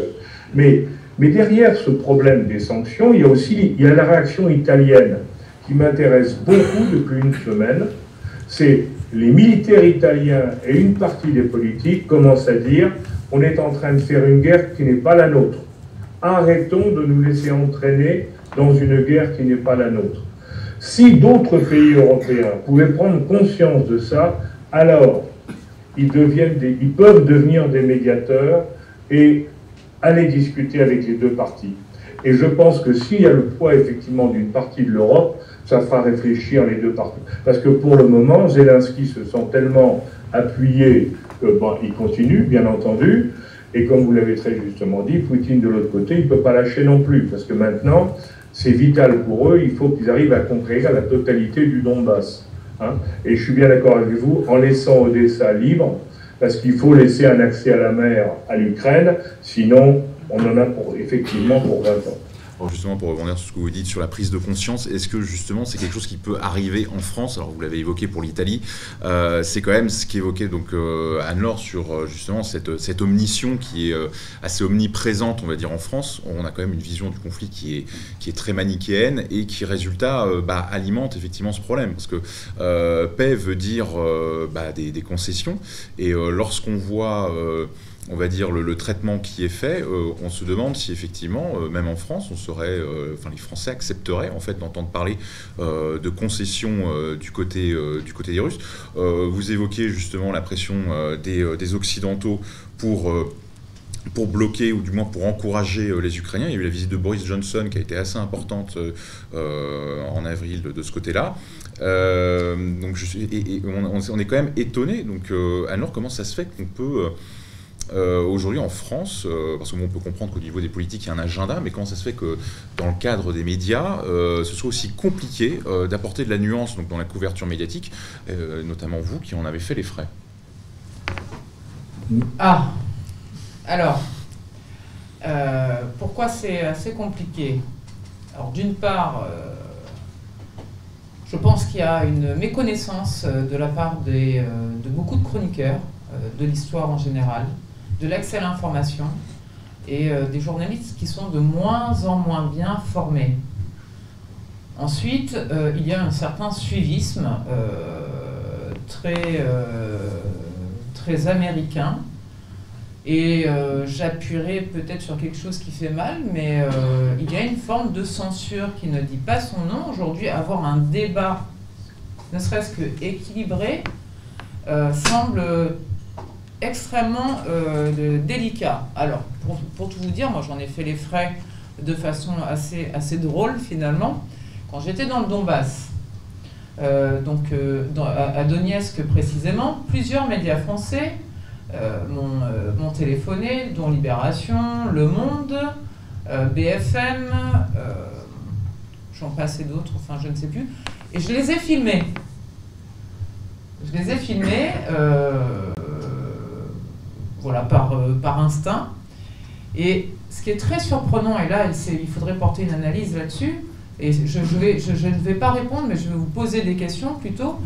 mais, mais derrière ce problème des sanctions, il y a aussi il y a la réaction italienne qui m'intéresse beaucoup depuis une semaine. C'est les militaires italiens et une partie des politiques commencent à dire on est en train de faire une guerre qui n'est pas la nôtre. Arrêtons de nous laisser entraîner dans une guerre qui n'est pas la nôtre. Si d'autres pays européens pouvaient prendre conscience de ça, alors ils, peuvent devenir des médiateurs et aller discuter avec les deux parties. Et je pense que s'il y a le poids effectivement d'une partie de l'Europe, ça fera réfléchir les deux parties. Parce que pour le moment, Zelensky se sent tellement appuyé que bon, il continue, bien entendu. Et comme vous l'avez très justement dit, Poutine de l'autre côté, il ne peut pas lâcher non plus. Parce que maintenant, c'est vital pour eux, il faut qu'ils arrivent à conquérir la totalité du Donbass. Hein. Et je suis bien d'accord avec vous, en laissant Odessa libre, parce qu'il faut laisser un accès à la mer à l'Ukraine, sinon on en a pour, effectivement pour 20 ans justement, pour rebondir sur ce que vous dites sur la prise de conscience, est-ce que justement c'est quelque chose qui peut arriver en France? Alors vous l'avez évoqué pour l'Italie, euh, c'est quand même ce qu'évoquait donc euh, Anne-Laure sur euh, justement cette, cette omniscience qui est assez omniprésente, on va dire en France. On a quand même une vision du conflit qui est, qui est très manichéenne et qui résultat bah, alimente effectivement ce problème. Parce que paix veut dire bah, des, concessions. Et lorsqu'on voit on va dire, le, traitement qui est fait, euh, on se demande si effectivement, euh, même en France, on serait, euh, enfin, les Français accepteraient en fait d'entendre parler de concessions du côté du des Russes. vous évoquez justement la pression des, Occidentaux pour bloquer ou du moins pour encourager les Ukrainiens. Il y a eu la visite de Boris Johnson qui a été assez importante en avril de, ce côté-là. donc on, est quand même étonné. Alors comment ça se fait qu'on peut euh, aujourd'hui en France, euh, parce qu'on peut comprendre qu'au niveau des politiques, il y a un agenda, mais comment ça se fait que dans le cadre des médias, euh, ce soit aussi compliqué d'apporter de la nuance donc, dans la couverture médiatique, notamment vous qui en avez fait les frais? Ah, alors, pourquoi c'est assez compliqué? Alors d'une part, je pense qu'il y a une méconnaissance de la part de beaucoup de chroniqueurs de l'histoire en général de l'accès à l'information et euh, des journalistes qui sont de moins en moins bien formés. Ensuite, euh, il y a un certain suivisme euh, très, très américain. Et j'appuierai peut-être sur quelque chose qui fait mal, mais il y a une forme de censure qui ne dit pas son nom. Aujourd'hui, avoir un débat, ne serait-ce que équilibré, semble extrêmement euh, délicat. Alors, pour, tout vous dire, moi j'en ai fait les frais de façon assez, drôle finalement. Quand j'étais dans le Donbass, euh, donc euh, à, Donetsk précisément, plusieurs médias français m'ont téléphoné, dont Libération, Le Monde, BFM, j'en passais d'autres, enfin je ne sais plus, et je les ai filmés. Je les ai filmés voilà, par, euh, par instinct. Et ce qui est très surprenant, et là il faudrait porter une analyse là-dessus, et je, ne vais pas répondre, mais je vais vous poser des questions plutôt.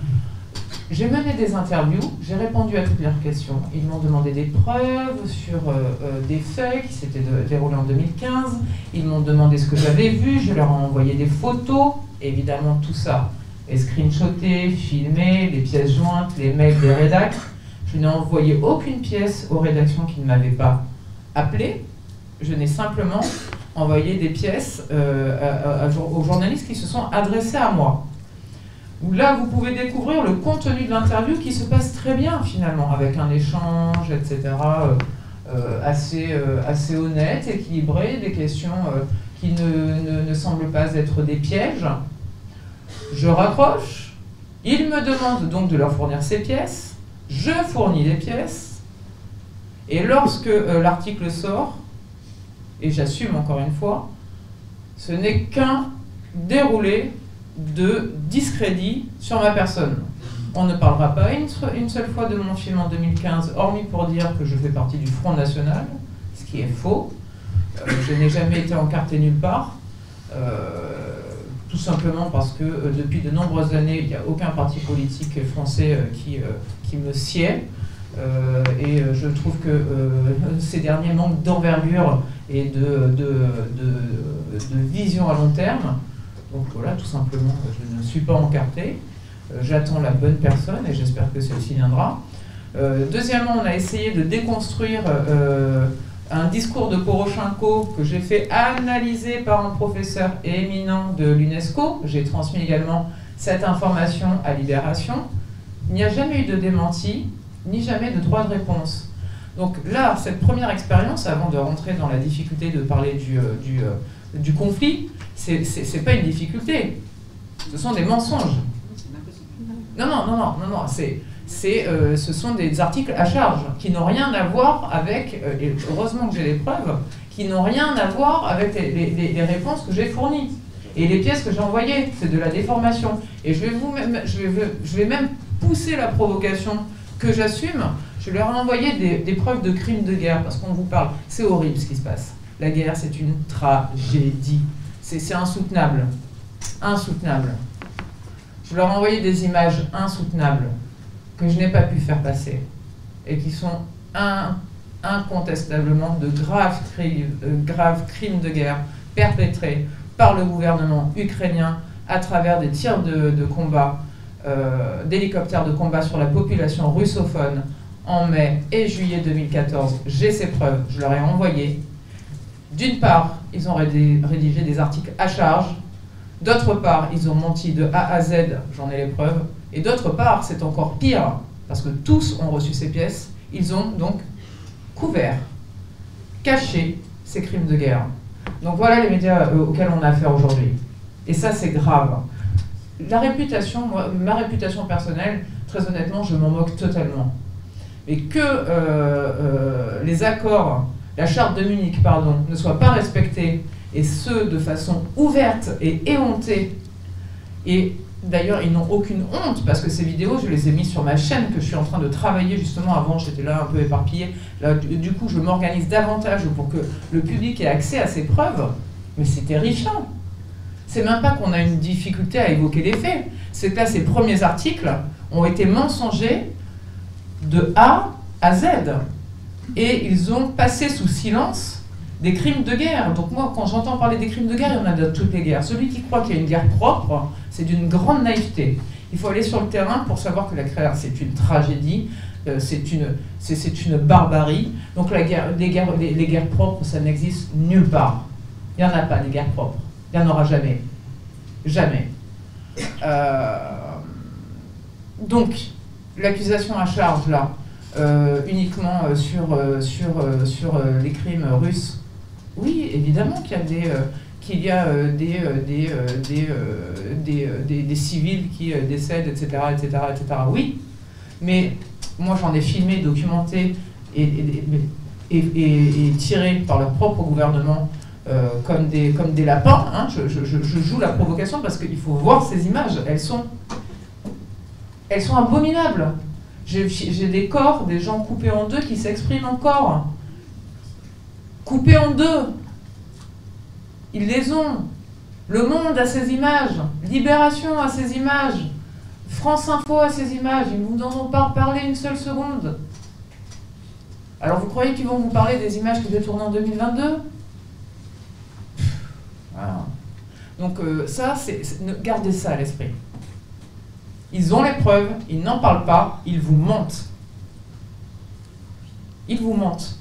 J'ai mené des interviews, j'ai répondu à toutes leurs questions. Ils m'ont demandé des preuves sur euh, euh, des faits qui s'étaient déroulés en 2015. Ils m'ont demandé ce que j'avais vu, je leur ai envoyé des photos, évidemment tout ça est screenshoté, filmé, les pièces jointes, les mails des rédacteurs. Je n'ai envoyé aucune pièce aux rédactions qui ne m'avaient pas appelé. Je n'ai simplement envoyé des pièces euh, aux journalistes qui se sont adressés à moi. Là, vous pouvez découvrir le contenu de l'interview qui se passe très bien finalement, avec un échange, etc., euh, euh, assez, honnête, équilibré, des questions qui ne, semblent pas être des pièges. Je raccroche. Ils me demandent donc de leur fournir ces pièces je fournis les pièces, et lorsque euh, l'article sort, et j'assume encore une fois, ce n'est qu'un déroulé de discrédit sur ma personne. On ne parlera pas une, seule fois de mon film en 2015, hormis pour dire que je fais partie du Front National, ce qui est faux. Euh, je n'ai jamais été encarté nulle part, euh, tout simplement parce que euh, depuis de nombreuses années, il n'y a aucun parti politique français qui, qui me sied. et je trouve que ces derniers manquent d'envergure et de, de, de, vision à long terme. Donc voilà, tout simplement, je ne suis pas encarté. J'attends la bonne personne et j'espère que celle-ci viendra. deuxièmement, on a essayé de déconstruire un discours de Poroshenko que j'ai fait analyser par un professeur éminent de l'UNESCO. J'ai transmis également cette information à Libération. Il n'y a jamais eu de démenti, ni jamais de droit de réponse. Donc là, cette première expérience, avant de rentrer dans la difficulté de parler du, euh, euh, conflit, c'est pas une difficulté. Ce sont des mensonges. Non, non, non, non, non, non, c'est euh, ce sont des articles à charge qui n'ont rien à voir avec, euh, et heureusement que j'ai les preuves, qui n'ont rien à voir avec les, réponses que j'ai fournies. Et les pièces que j'ai envoyées, c'est de la déformation. Et je vais, vous même, je, vais, je vais même pousser la provocation que j'assume. Je leur ai envoyé des, des preuves de crimes de guerre, parce qu'on vous parle. C'est horrible ce qui se passe. La guerre, c'est une tragédie. C'est insoutenable. Insoutenable. Je leur ai envoyé des images insoutenables que je n'ai pas pu faire passer et qui sont incontestablement de euh, graves crimes de guerre perpétrés par le gouvernement ukrainien à travers des tirs de, combat, euh, d'hélicoptères de combat sur la population russophone en mai et juillet 2014. J'ai ces preuves, je leur ai envoyé. D'une part, ils ont rédigé des articles à charge. D'autre part, ils ont menti de A à Z, j'en ai les preuves. Et d'autre part, c'est encore pire, parce que tous ont reçu ces pièces, ils ont donc couvert, caché ces crimes de guerre. Donc voilà les médias euh, auxquels on a affaire aujourd'hui. Et ça, c'est grave. La réputation, ma réputation personnelle, très honnêtement, je m'en moque totalement. Mais que euh, euh, les accords, la charte de Munich, pardon, ne soient pas respectés, et ce, de façon ouverte et éhontée, et D'ailleurs, ils n'ont aucune honte parce que ces vidéos, je les ai mises sur ma chaîne que je suis en train de travailler justement. Avant, j'étais là un peu éparpillée. Là, du coup, je m'organise davantage pour que le public ait accès à ces preuves. Mais c'est terrifiant. C'est même pas qu'on a une difficulté à évoquer les faits. C'est que là, ces premiers articles ont été mensongers de A à Z. Et ils ont passé sous silence des crimes de guerre. Donc moi, quand j'entends parler des crimes de guerre, il y en a de toutes les guerres. Celui qui croit qu'il y a une guerre propre, c'est d'une grande naïveté. Il faut aller sur le terrain pour savoir que la guerre, c'est une tragédie, euh, c'est une, c'est, une barbarie. Donc guerre, les, guerres, les, guerres propres, ça n'existe nulle part. Il n'y en a pas, des guerres propres. Il n'y en aura jamais. Jamais. Euh, donc, l'accusation à charge, là, euh, uniquement sur, sur, sur les crimes russes, oui, évidemment qu'il y a des, euh, qu'il y a euh, des, euh, des, des, civils qui décèdent, etc., etc., etc. Oui, mais moi j'en ai filmé, documenté et, et, et, tiré par leur propre gouvernement comme, des, comme des lapins. Hein. Je, je, je, joue la provocation parce qu'il faut voir ces images. Elles sont, elles sont abominables. J'ai des corps, des gens coupés en deux qui s'expriment encore coupés en deux. Ils les ont. Le Monde a ces images. Libération a ces images. France Info a ces images. Ils ne vous en ont pas parlé une seule seconde. Alors vous croyez qu'ils vont vous parler des images qui tournées en 2022 voilà. Donc euh, ça, c'est, gardez ça à l'esprit. Ils ont les preuves, ils n'en parlent pas, ils vous mentent. Ils vous mentent.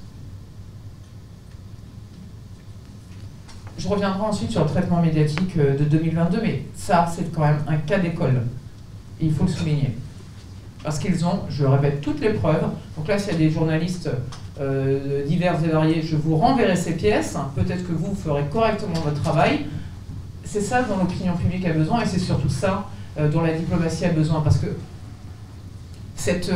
Je reviendrai ensuite sur le traitement médiatique euh, de 2022, mais ça, c'est quand même un cas d'école. il faut le souligner. Parce qu'ils ont, je répète, toutes les preuves. Donc là, s'il y a des journalistes euh, divers et variés, je vous renverrai ces pièces. Peut-être que vous ferez correctement votre travail. C'est ça dont l'opinion publique a besoin et c'est surtout ça euh, dont la diplomatie a besoin. Parce que cette,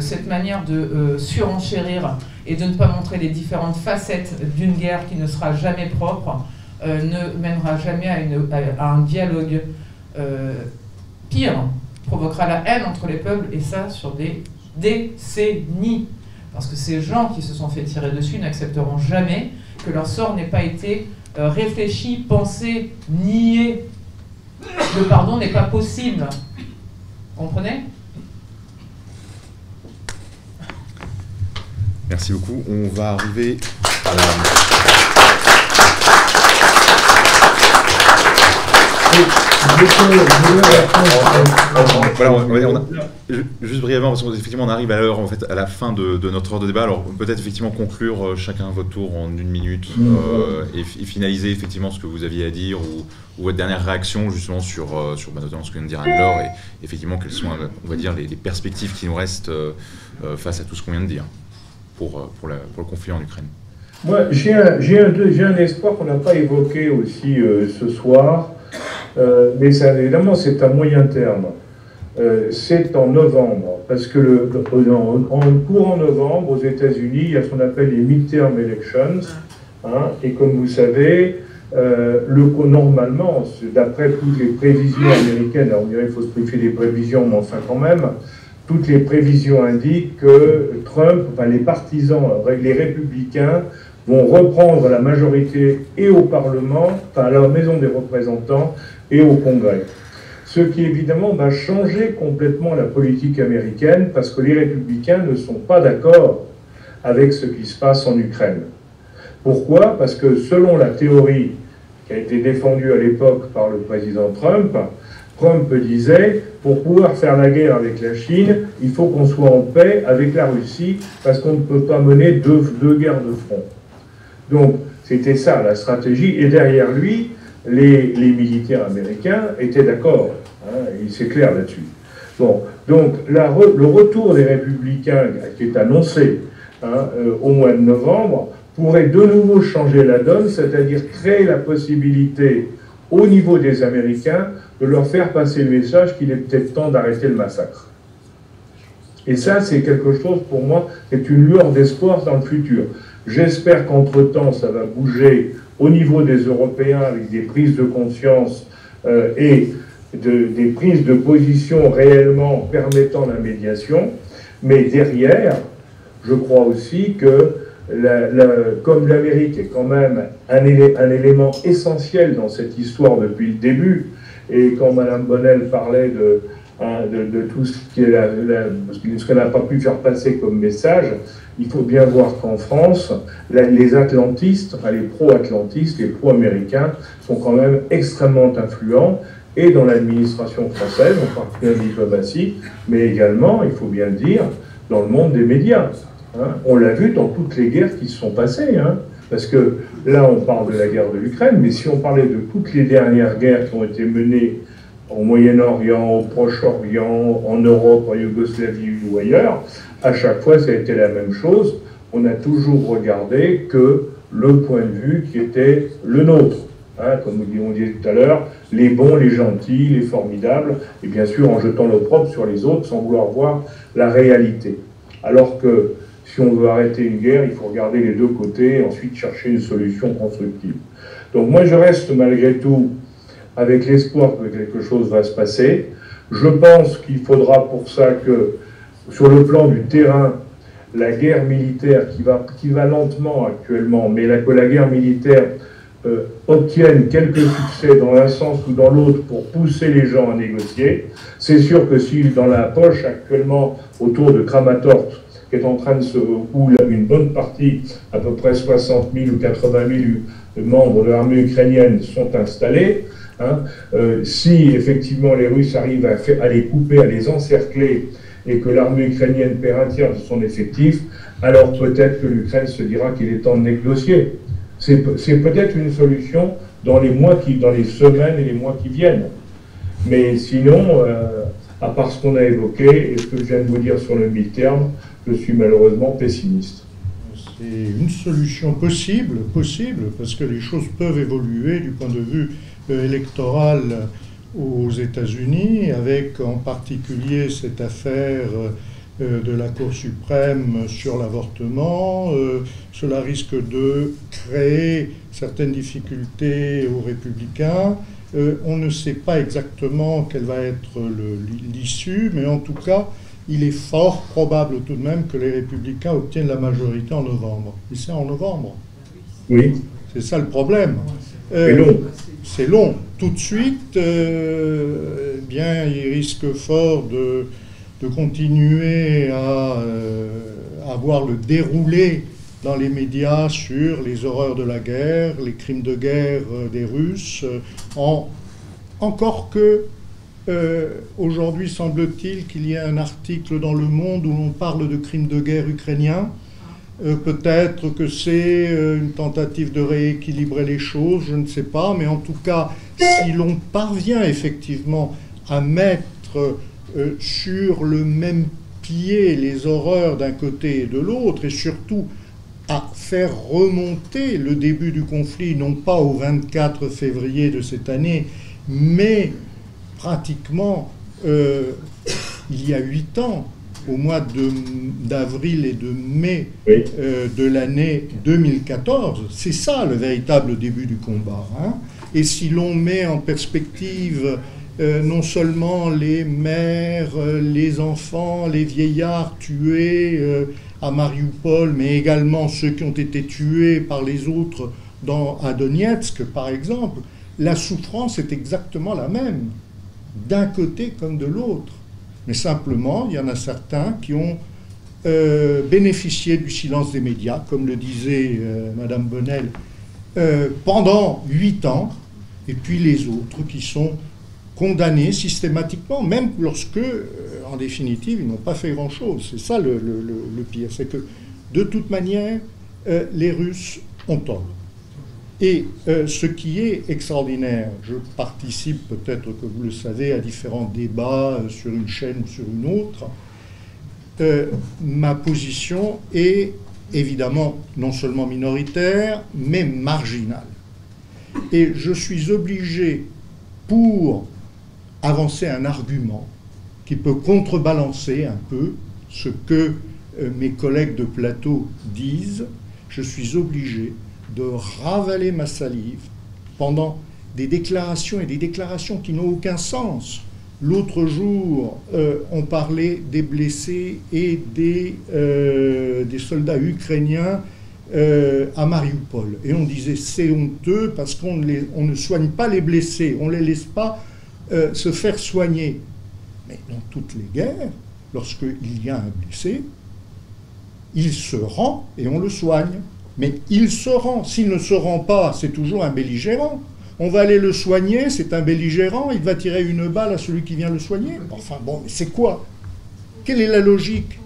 cette manière de surenchérir et de ne pas montrer les différentes facettes d'une guerre qui ne sera jamais propre, euh, ne mènera jamais à, un dialogue. Euh, pire, provoquera la haine entre les peuples, et ça sur des décennies. Parce que ces gens qui se sont fait tirer dessus n'accepteront jamais que leur sort n'ait pas été euh, réfléchi, pensé, nié. Le pardon n'est pas possible. Comprenez? Merci beaucoup. On va arriver. Voilà, juste brièvement, parce qu'effectivement on arrive à l'heure, en fait, à la fin de, notre heure de débat. Alors peut-être effectivement conclure euh, chacun votre tour en une minute mmh. euh, et, finaliser effectivement ce que vous aviez à dire ou, votre dernière réaction justement sur, euh, sur bah, notamment ce que vient de dire Anne-Laure et effectivement quelles sont, on va dire, les, perspectives qui nous restent face à tout ce qu'on vient de dire pour, pour, le conflit en Ukraine. Moi, j'ai un, un, un, espoir qu'on n'a pas évoqué aussi ce soir. Euh, mais ça, évidemment, c'est à moyen terme. Euh, c'est en novembre, parce que le, en, courant novembre, aux États-Unis, il y a ce qu'on appelle les midterm elections. Hein, et comme vous savez, euh, le, normalement, d'après toutes les prévisions américaines, alors on dirait qu'il faut se méfier des prévisions, mais enfin quand même, toutes les prévisions indiquent que Trump, enfin les partisans, les républicains, vont reprendre la majorité et au Parlement, enfin à la Maison des représentants et au Congrès. Ce qui évidemment va changer complètement la politique américaine parce que les républicains ne sont pas d'accord avec ce qui se passe en Ukraine. Pourquoi? Parce que selon la théorie qui a été défendue à l'époque par le président Trump, Trump disait, pour pouvoir faire la guerre avec la Chine, il faut qu'on soit en paix avec la Russie parce qu'on ne peut pas mener deux, deux guerres de front. Donc, c'était ça la stratégie. Et derrière lui, les, militaires américains étaient d'accord. Hein, c'est clair là-dessus. Bon, donc le retour des républicains qui est annoncé hein, euh, au mois de novembre pourrait de nouveau changer la donne, c'est-à-dire créer la possibilité au niveau des Américains de leur faire passer le message qu'il est peut-être temps d'arrêter le massacre. Et ça, c'est quelque chose pour moi, c'est une lueur d'espoir dans le futur. J'espère qu'entre-temps, ça va bouger au niveau des Européens avec des prises de conscience euh, et des prises de position réellement permettant la médiation. Mais derrière, je crois aussi que, comme l'Amérique est quand même un, élément essentiel dans cette histoire depuis le début, et quand Mme Bonnel parlait de, hein, de, tout ce qu'elle n'a pas pu faire passer comme message, il faut bien voir qu'en France, les atlantistes, enfin les pro-atlantistes, les pro-américains sont quand même extrêmement influents et dans l'administration française, en particulier en diplomatie, mais également, il faut bien le dire, dans le monde des médias. Hein. On l'a vu dans toutes les guerres qui se sont passées. Hein. parce que là, on parle de la guerre de l'Ukraine, mais si on parlait de toutes les dernières guerres qui ont été menées au Moyen-Orient, au Proche-Orient, en Europe, en Yougoslavie ou ailleurs, à chaque fois, ça a été la même chose. On a toujours regardé que le point de vue qui était le nôtre. Hein, comme on disait tout à l'heure, les bons, les gentils, les formidables, et bien sûr en jetant l'opprobre sur les autres sans vouloir voir la réalité. Alors que si on veut arrêter une guerre, il faut regarder les deux côtés et ensuite chercher une solution constructive. Donc moi je reste malgré tout avec l'espoir que quelque chose va se passer. Je pense qu'il faudra pour ça que sur le plan du terrain, la guerre militaire qui va, qui va lentement actuellement, mais la, que la guerre militaire euh, obtienne quelques succès dans un sens ou dans l'autre pour pousser les gens à négocier. C'est sûr que si dans la poche actuellement autour de Kramatorsk, qui est en train de se, où une bonne partie, à peu près 60 000 ou 80 000 membres de l'armée ukrainienne sont installés, hein, euh, si effectivement les Russes arrivent à, les couper, à les encercler et que l'armée ukrainienne perd un tiers de son effectif, alors peut-être que l'Ukraine se dira qu'il est temps de négocier. C'est peut-être une solution dans les mois qui, dans les semaines et les mois qui viennent. Mais sinon, euh, à part ce qu'on a évoqué et ce que je viens de vous dire sur le mi-terme, je suis malheureusement pessimiste. C'est une solution possible, possible, parce que les choses peuvent évoluer du point de vue euh, électoral aux États-Unis, avec en particulier cette affaire euh, de la Cour suprême sur l'avortement. Euh, cela risque de créer certaines difficultés aux républicains. on ne sait pas exactement quelle va être l'issue, mais en tout cas, il est fort probable tout de même que les républicains obtiennent la majorité en novembre. Et c'est en novembre. Oui. C'est ça le problème. long. C'est long. Tout de suite, eh bien, il risque fort de, continuer à avoir le déroulé dans les médias sur les horreurs de la guerre, les crimes de guerre euh, des Russes, euh, en, encore que euh, aujourd'hui semble-t-il qu'il y ait un article dans Le Monde où on parle de crimes de guerre ukrainiens. Peut-être que c'est une tentative de rééquilibrer les choses, je ne sais pas, mais en tout cas, si l'on parvient effectivement à mettre sur le même pied les horreurs d'un côté et de l'autre, et surtout à faire remonter le début du conflit, non pas au 24 février de cette année, mais pratiquement euh, il y a huit ans, au mois d'avril et de mai euh, de l'année 2014. C'est ça le véritable début du combat. Hein. Et si l'on met en perspective euh, non seulement les mères, les enfants, les vieillards tués, à Mariupol, mais également ceux qui ont été tués par les autres dans, à Donetsk, par exemple, la souffrance est exactement la même, d'un côté comme de l'autre. Mais simplement, il y en a certains qui ont euh, bénéficié du silence des médias, comme le disait euh, Madame Bonnel, euh, pendant huit ans, et puis les autres qui sont condamnés systématiquement, même lorsque en définitive, ils n'ont pas fait grand-chose. C'est ça le, pire. C'est que, de toute manière, euh, les Russes ont tort. Et euh, ce qui est extraordinaire, je participe peut-être que vous le savez à différents débats euh, sur une chaîne ou sur une autre, ma position est évidemment non seulement minoritaire, mais marginale. Et je suis obligé, pour avancer un argument, qui peut contrebalancer un peu ce que euh, mes collègues de plateau disent, je suis obligé de ravaler ma salive pendant des déclarations et des déclarations qui n'ont aucun sens. L'autre jour, euh, on parlait des blessés et des, euh, des soldats ukrainiens à Mariupol. Et on disait c'est honteux parce qu'on ne soigne pas les blessés, on ne les laisse pas se faire soigner. Mais dans toutes les guerres, lorsqu'il y a un blessé, il se rend et on le soigne. Mais il se rend. S'il ne se rend pas, c'est toujours un belligérant. On va aller le soigner, c'est un belligérant, il va tirer une balle à celui qui vient le soigner. Enfin bon, mais c'est quoi? Quelle est la logique?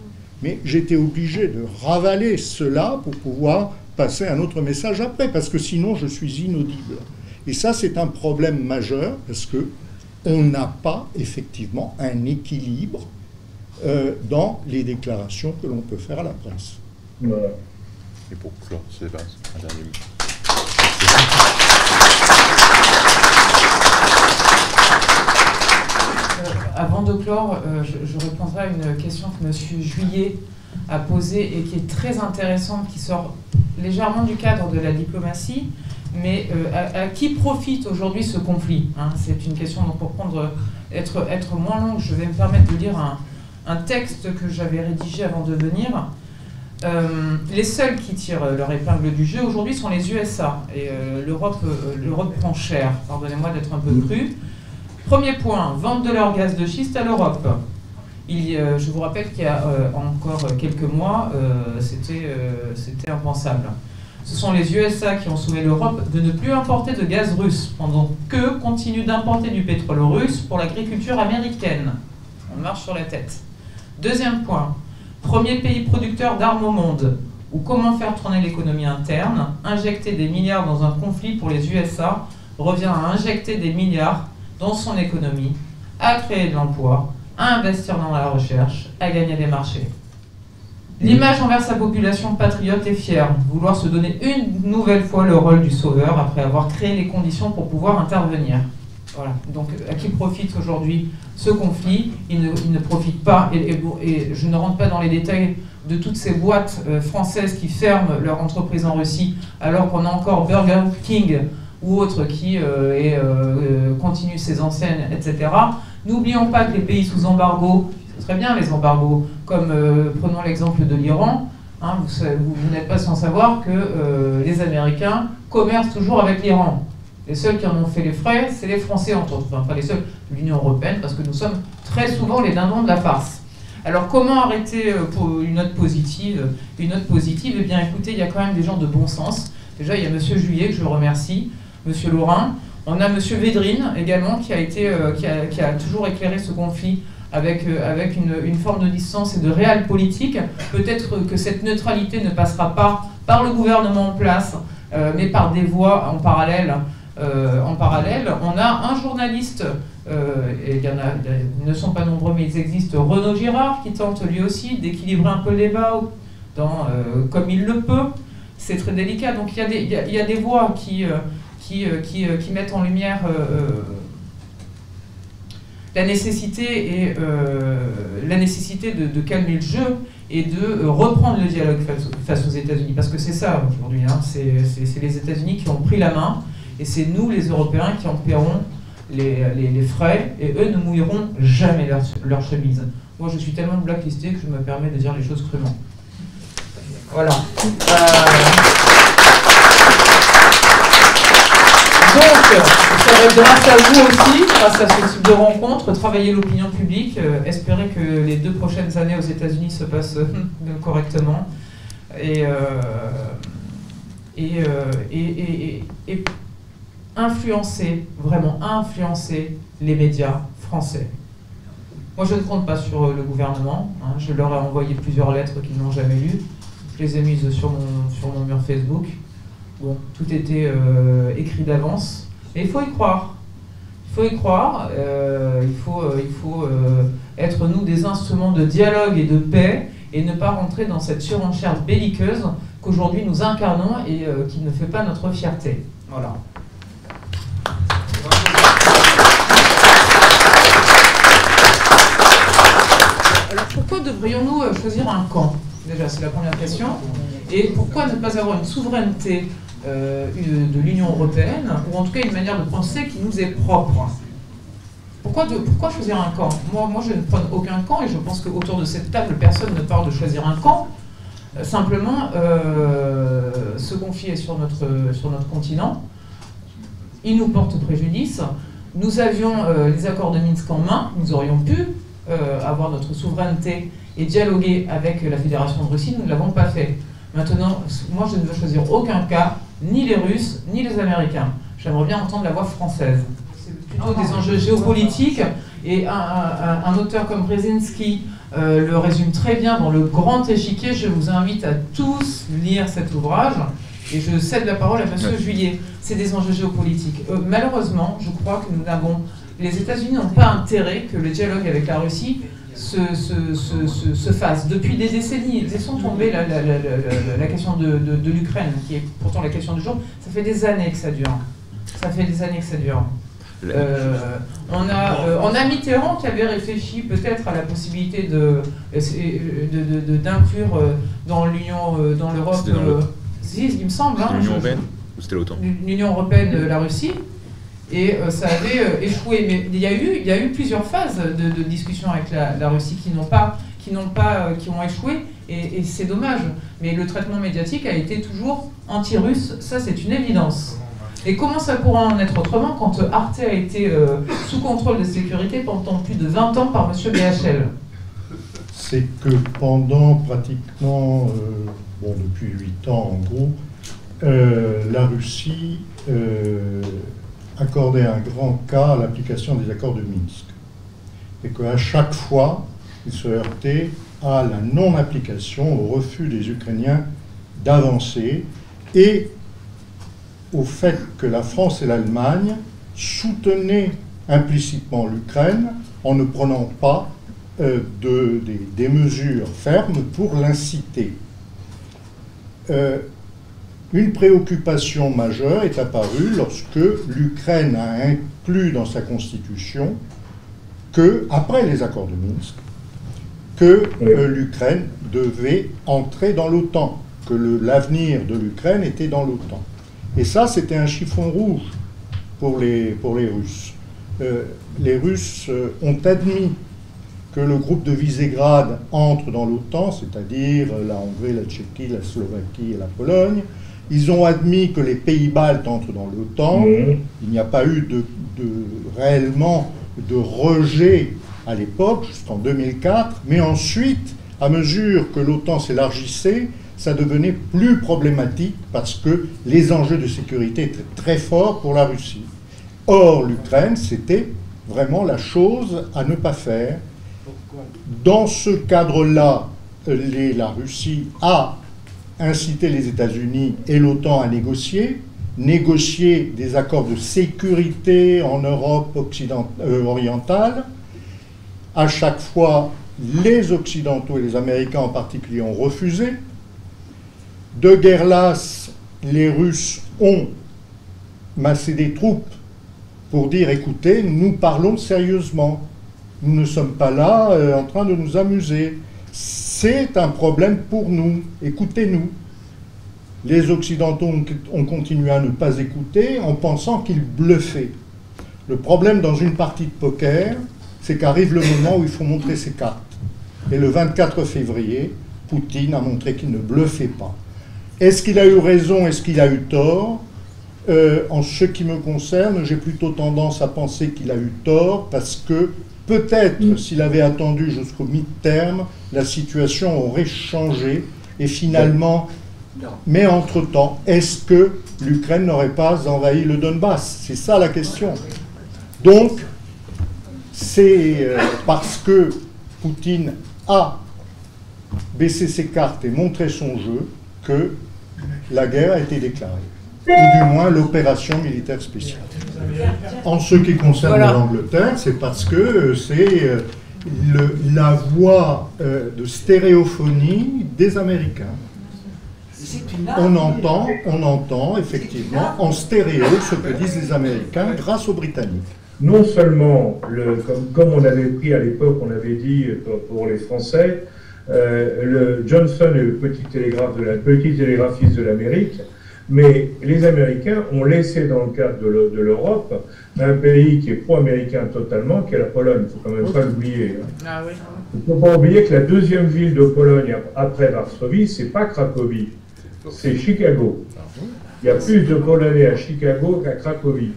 Mais j'étais obligé de ravaler cela pour pouvoir passer un autre message après, parce que sinon je suis inaudible. Et ça, c'est un problème majeur, parce que on n'a pas effectivement un équilibre euh, dans les déclarations que l'on peut faire à la presse. Pour clore ce débat. Euh, avant de clore, euh, je, je, répondrai à une question que M. Juillet a posée et qui est très intéressante, qui sort légèrement du cadre de la diplomatie, mais euh, à, qui profite aujourd'hui ce conflit hein? C'est une question, donc pour prendre, être, être moins longue, je vais me permettre de lire un, un texte que j'avais rédigé avant de venir. Euh, les seuls qui tirent leur épingle du jeu aujourd'hui sont les USA. Et euh, l'Europe, l'Europe prend cher, pardonnez-moi d'être un peu cru. Premier point, vente de leur gaz de schiste à l'Europe. Il, je vous rappelle qu'il y a encore quelques mois, c'était, c'était impensable. Ce sont les USA qui ont sauvé l'Europe de ne plus importer de gaz russe, pendant que continuent d'importer du pétrole russe pour l'agriculture américaine. On marche sur la tête. Deuxième point, premier pays producteur d'armes au monde, ou comment faire tourner l'économie interne, injecter des milliards dans un conflit pour les USA revient à injecter des milliards dans son économie, à créer de l'emploi, à investir dans la recherche, à gagner des marchés. L'image envers sa population patriote est fière, vouloir se donner une nouvelle fois le rôle du sauveur après avoir créé les conditions pour pouvoir intervenir. Voilà. Donc, à qui profite aujourd'hui ce conflit? Il ne, profite pas, et, je ne rentre pas dans les détails de toutes ces boîtes euh, françaises qui ferment leur entreprise en Russie, alors qu'on a encore Burger King ou autre qui est, continue ses anciennes, etc. N'oublions pas que les pays sous embargo, serait bien les embargos, comme prenons l'exemple de l'Iran, hein, vous, vous n'êtes pas sans savoir que les Américains commercent toujours avec l'Iran. Les seuls qui en ont fait les frais, c'est les Français, entre autres. Enfin, pas les seuls, l'Union européenne, parce que nous sommes très souvent les dindons de la farce. Alors, comment arrêter euh, pour une note positive Une note positive, eh bien, écoutez, il y a quand même des gens de bon sens. Déjà, il y a M. Juillet, que je remercie, M. Laurin. On a M. Védrine, également, qui a, été, euh, qui, a, toujours éclairé ce conflit avec, euh, avec une, une, forme de distance et de réel politique. Peut-être que cette neutralité ne passera pas par le gouvernement en place, mais par des voies en parallèle euh, en parallèle, on a un journaliste, euh, et il y en a, ils ne sont pas nombreux, mais ils existent, Renaud Girard, qui tente lui aussi d'équilibrer un peu le débat euh, comme il le peut. C'est très délicat. Donc il y a des, voix qui, mettent en lumière la nécessité, et, la nécessité de, calmer le jeu et de reprendre le dialogue face, aux États-Unis. Parce que c'est ça aujourd'hui, hein. c'est les États-Unis qui ont pris la main et c'est nous, les Européens, qui en paierons les, frais, et eux ne mouilleront jamais leur, leur, chemise. Moi, je suis tellement blacklisté que je me permets de dire les choses crûment. Voilà. Euh, donc, ça va être grâce à vous aussi, grâce à ce type de rencontre, travailler l'opinion publique, euh, espérer que les deux prochaines années aux États-Unis se passent correctement. Euh, et, et, et influencer, vraiment influencer les médias français. Moi, je ne compte pas sur euh, le gouvernement. Hein. Je leur ai envoyé plusieurs lettres qu'ils n'ont jamais lues. Je les ai mises sur mon, sur mon mur Facebook. Bon, tout était euh, écrit d'avance. Mais il faut y croire. Il faut y croire. Euh, il faut, il faut être, nous, des instruments de dialogue et de paix et ne pas rentrer dans cette surenchère belliqueuse qu'aujourd'hui nous incarnons et qui ne fait pas notre fierté. Voilà. Devrions-nous euh, choisir un camp Déjà, c'est la première question. Et pourquoi ne pas avoir une souveraineté euh, de l'Union européenne, ou en tout cas une manière de penser qui nous est propre pourquoi, pourquoi choisir un camp moi, moi, je ne prends aucun camp, et je pense qu'autour de cette table, personne ne parle de choisir un camp. Euh, simplement, ce conflit est sur notre, sur notre continent. Il nous porte préjudice. Nous avions les accords de Minsk en main, nous aurions pu avoir notre souveraineté et dialoguer avec la Fédération de Russie, nous ne l'avons pas fait. Maintenant, moi je ne veux choisir aucun cas, ni les Russes, ni les Américains. J'aimerais bien entendre la voix française. C'est plutôt des enjeux géopolitiques, et un, auteur comme Brzezinski euh, le résume très bien dans Le Grand Échiquier. Je vous invite à tous lire cet ouvrage. Et je cède la parole à M. Juillet. C'est des enjeux géopolitiques. Euh, malheureusement, je crois que nous n'avons. Les États-Unis n'ont pas intérêt que le dialogue avec la Russie se, se, se, fasse. Depuis des décennies, laissons tomber la, la, la, la question de, de, l'Ukraine, qui est pourtant la question du jour, ça fait des années que ça dure. Ça fait des années que ça dure. Euh, on, a, euh, on a Mitterrand qui avait réfléchi peut-être à la possibilité de, d'inclure euh, dans l'Union, dans l'Europe, si, il me semble. Hein, L'Union européenne ou c'était l'OTAN? L'Union européenne, la Russie et euh, ça avait euh, échoué. Mais il y, a eu, plusieurs phases de, discussion avec la, Russie qui n'ont pas, qui n'ont pas, euh, qui ont échoué, et, c'est dommage. Mais le traitement médiatique a été toujours anti-russe, ça c'est une évidence. Et comment ça pourra en être autrement quand Arte a été sous contrôle de sécurité pendant plus de 20 ans par M. BHL C'est que pendant pratiquement, bon, depuis 8 ans en gros, la Russie accorder un grand cas à l'application des accords de Minsk. Et qu'à chaque fois, il se heurtait à la non-application, au refus des Ukrainiens d'avancer et au fait que la France et l'Allemagne soutenaient implicitement l'Ukraine en ne prenant pas euh, de, des, mesures fermes pour l'inciter. Euh, une préoccupation majeure est apparue lorsque l'Ukraine a inclus dans sa constitution que, après les accords de Minsk, que euh, l'Ukraine devait entrer dans l'OTAN, que l'avenir de l'Ukraine était dans l'OTAN. Et ça, c'était un chiffon rouge pour les, pour les Russes. Euh, les Russes euh, ont admis que le groupe de Visegrad entre dans l'OTAN, c'est-à-dire la Hongrie, la Tchéquie, la Slovaquie et la Pologne. Ils ont admis que les pays baltes entrent dans l'OTAN. Il n'y a pas eu de, de- réellement de rejet à l'époque, jusqu'en 2004. Mais ensuite, à mesure que l'OTAN s'élargissait, ça devenait plus problématique parce que les enjeux de sécurité étaient très forts pour la Russie. Or, l'Ukraine, c'était vraiment la chose à ne pas faire. Dans ce cadre-là, la Russie a incité les États-Unis et l'OTAN à négocier, négocier des accords de sécurité en Europe euh, orientale. À chaque fois, les Occidentaux et les Américains en particulier ont refusé. De guerre lasse, les Russes ont massé des troupes pour dire écoutez, nous parlons sérieusement. Nous ne sommes pas là euh, en train de nous amuser. C'est un problème pour nous. Écoutez-nous. Les Occidentaux ont, ont continué à ne pas écouter en pensant qu'ils bluffaient. Le problème dans une partie de poker, c'est qu'arrive le moment où il faut montrer ses cartes. Et le 24 février, Poutine a montré qu'il ne bluffait pas. Est-ce qu'il a eu raison? Est-ce qu'il a eu tort? Euh, En ce qui me concerne, j'ai plutôt tendance à penser qu'il a eu tort parce que peut-être s'il avait attendu jusqu'au mi-terme, la situation aurait changé et finalement. Mais entre-temps, est-ce que l'Ukraine n'aurait pas envahi le Donbass? C'est ça la question. Donc, c'est euh, parce que Poutine a baissé ses cartes et montré son jeu que la guerre a été déclarée, ou du moins l'opération militaire spéciale. En ce qui concerne Voilà. l'Angleterre, c'est parce que euh, c'est euh, le- la voix euh, de stéréophonie des Américains. On entend, on entend effectivement en stéréo ce que disent les Américains grâce aux Britanniques. non seulement, le, comme, comme on avait pris à l'époque, on avait dit euh, pour, pour les Français, euh, le Johnson est le petit, télégraphe de la, petit télégraphiste de l'Amérique, mais les Américains ont laissé dans le cadre de l'E- de l'Europe un pays qui est pro-américain totalement, qui est la Pologne. Il ne faut quand même pas l'oublier. hein. Ah oui. Il ne faut pas oublier que la deuxième ville de Pologne ap- après Varsovie, c'est pas Cracovie, c'est Chicago. Il y a plus de Polonais à Chicago qu'à Cracovie.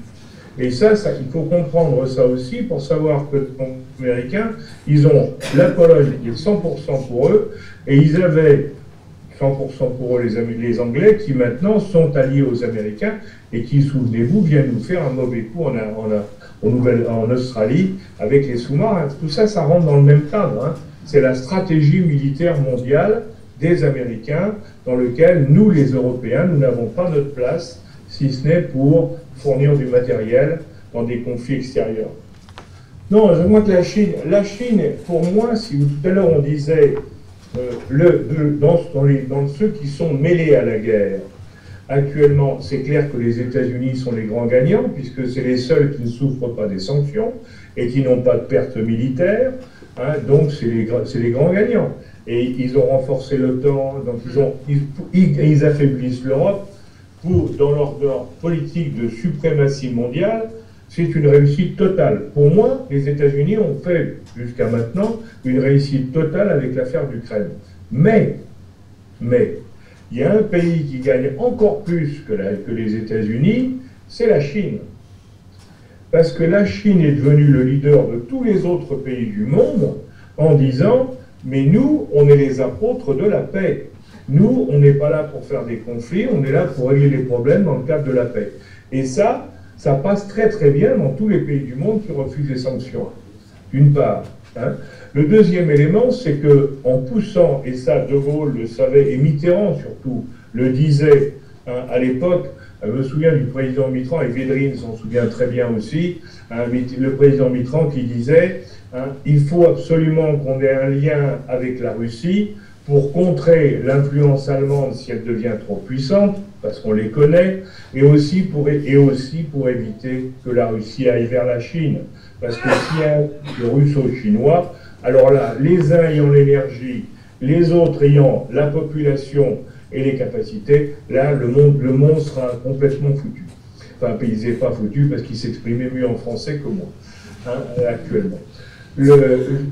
Et ça, ça, il faut comprendre ça aussi pour savoir que les Américains, ils ont la Pologne qui est 100% pour eux, et ils avaient 100% pour eux les, Anglais qui maintenant sont alliés aux Américains et qui, souvenez-vous, viennent nous faire un mauvais coup en, Australie avec les sous-marins. Tout ça, ça rentre dans le même cadre. hein. C'est la stratégie militaire mondiale des Américains dans lequel nous, les Européens, nous n'avons pas notre place, si ce n'est pour fournir du matériel dans des conflits extérieurs. Non, je vois que la Chine, la Chine, pour moi, si tout à l'heure on disait le, le- dans, ceux qui sont mêlés à la guerre, actuellement, c'est clair que les États-Unis sont les grands gagnants, puisque c'est les seuls qui ne souffrent pas des sanctions et qui n'ont pas de pertes militaires. hein, donc, c'est les, les grands gagnants. Et ils ont renforcé l'OTAN, donc ils, affaiblissent l'Europe pour, dans leur politique de suprématie mondiale, c'est une réussite totale. Pour moi, les États-Unis ont fait jusqu'à maintenant une réussite totale avec l'affaire d'Ukraine. Mais, mais, il y a un pays qui gagne encore plus que, les États-Unis, c'est la Chine. Parce que la Chine est devenue le leader de tous les autres pays du monde en disant, mais nous, on est les apôtres de la paix. Nous, on n'est pas là pour faire des conflits, on est là pour régler les problèmes dans le cadre de la paix. Et ça, ça passe très très bien dans tous les pays du monde qui refusent les sanctions. D'une part. hein. Le deuxième élément, c'est que en poussant, et ça De Gaulle le savait, et Mitterrand surtout le disait hein, à l'époque, je me souviens du président Mitterrand, et Védrine s'en souvient très bien aussi, hein, le président Mitterrand qui disait il faut absolument qu'on ait un lien avec la Russie pour contrer l'influence allemande si elle devient trop puissante, parce qu'on les connaît, et aussi pour, et aussi pour éviter que la Russie aille vers la Chine. Parce que s'il y a le russo-chinois, alors là, les uns ayant l'énergie, les autres ayant la population et les capacités, là, le monde, le sera complètement foutu. Enfin, il n'est pas foutu parce qu'il s'exprimait mieux en français que moi, hein, actuellement.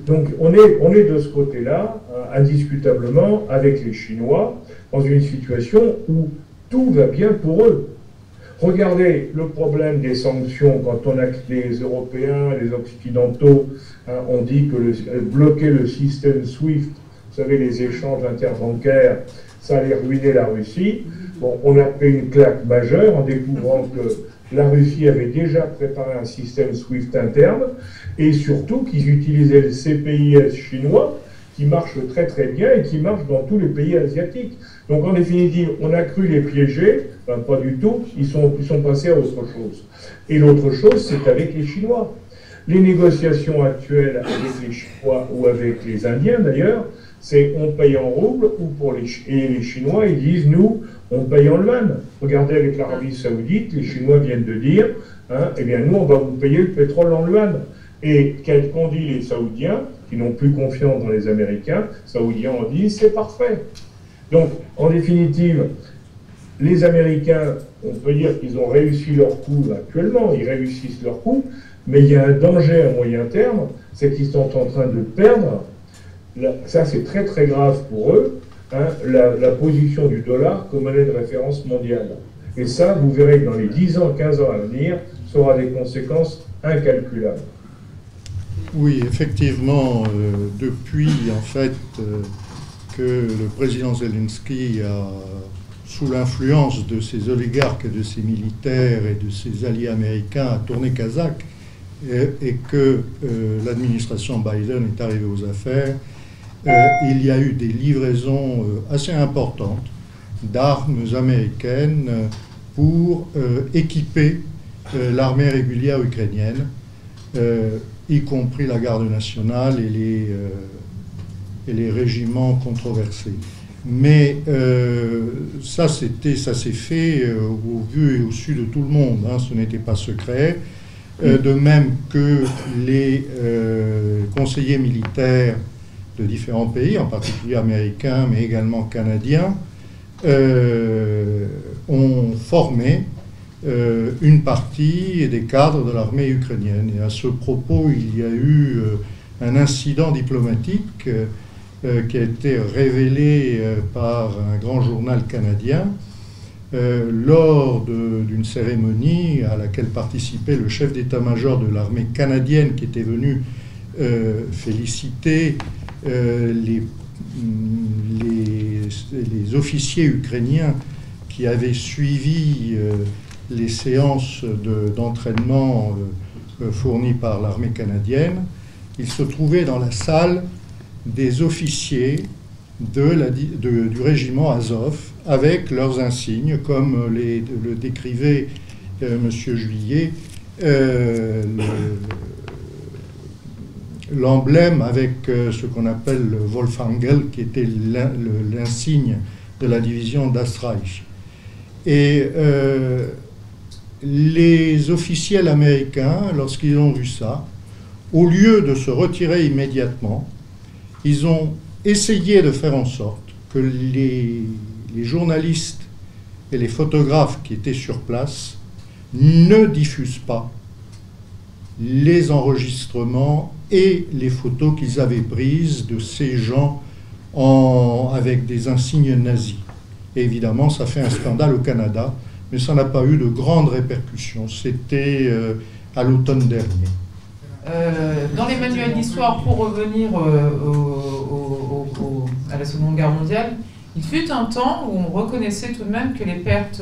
donc, on est, on est de ce côté-là, hein, indiscutablement, avec les Chinois, dans une situation où tout va bien pour eux. Regardez le problème des sanctions quand on a les Européens, les Occidentaux hein, ont dit que le, bloquer le système SWIFT, vous savez, les échanges interbancaires, ça allait ruiner la Russie. Bon, on a pris une claque majeure en découvrant que la Russie avait déjà préparé un système SWIFT interne et surtout qu'ils utilisaient le CPIS chinois qui marche très très bien et qui marche dans tous les pays asiatiques. Donc en définitive, on a cru les piéger, pas du tout, ils sont, passés à autre chose. Et l'autre chose, c'est avec les Chinois. Les négociations actuelles avec les Chinois ou avec les Indiens d'ailleurs, c'est on paye en roubles ou pour les et les Chinois ils disent nous on paye en yuan. Regardez avec l'Arabie Saoudite, les Chinois viennent de dire hein, eh bien nous on va vous payer le pétrole en yuan. Et qu'ont dit les Saoudiens qui n'ont plus confiance dans les Américains, Saoudiens ont dit c'est parfait. Donc, en définitive, les Américains, on peut dire qu'ils ont réussi leur coup actuellement, ils réussissent leur coup, mais il y a un danger à moyen terme, c'est qu'ils sont en train de perdre, ça c'est très très grave pour eux, hein, la, position du dollar comme monnaie de référence mondiale. Et ça, vous verrez que dans les 10 ans, 15 ans à venir, ça aura des conséquences incalculables. Oui, effectivement, euh, depuis en fait euh, que le président Zelensky a, sous l'influence de ses oligarques, de ses militaires et de ses alliés américains, a tourné kazakh et, que euh, l'administration Biden est arrivée aux affaires, euh, il y a eu des livraisons euh, assez importantes d'armes américaines pour équiper l'armée régulière ukrainienne, y compris la garde nationale et les et les régiments controversés. Mais euh, ça, ça s'est fait euh, au vu et au su de tout le monde. Hein, ce n'était pas secret. Euh, de même que les conseillers militaires de différents pays, en particulier américains, mais également canadiens, ont formé une partie des cadres de l'armée ukrainienne. Et à ce propos, il y a eu un incident diplomatique qui a été révélé euh, par un grand journal canadien euh, lors d'une cérémonie à laquelle participait le chef d'état-major de l'armée canadienne qui était venu féliciter les, les, officiers ukrainiens qui avaient suivi les séances d'entraînement fournies par l'armée canadienne. Il se trouvait dans la salle des officiers du régiment Azov avec leurs insignes, comme le décrivait euh, M. Juillet, euh, l'emblème avec euh, ce qu'on appelle le Wolfangel, qui était l'insigne de la division d'Astreich. Et les officiels américains, lorsqu'ils ont vu ça, au lieu de se retirer immédiatement, ils ont essayé de faire en sorte que les, journalistes et les photographes qui étaient sur place ne diffusent pas les enregistrements et les photos qu'ils avaient prises de ces gens en, avec des insignes nazis. évidemment, ça fait un scandale au Canada, mais ça n'a pas eu de grandes répercussions. C'était euh, à l'automne dernier. Euh, dans les manuels d'histoire, pour revenir euh, à la Seconde Guerre mondiale, il fut un temps où on reconnaissait tout de même que les pertes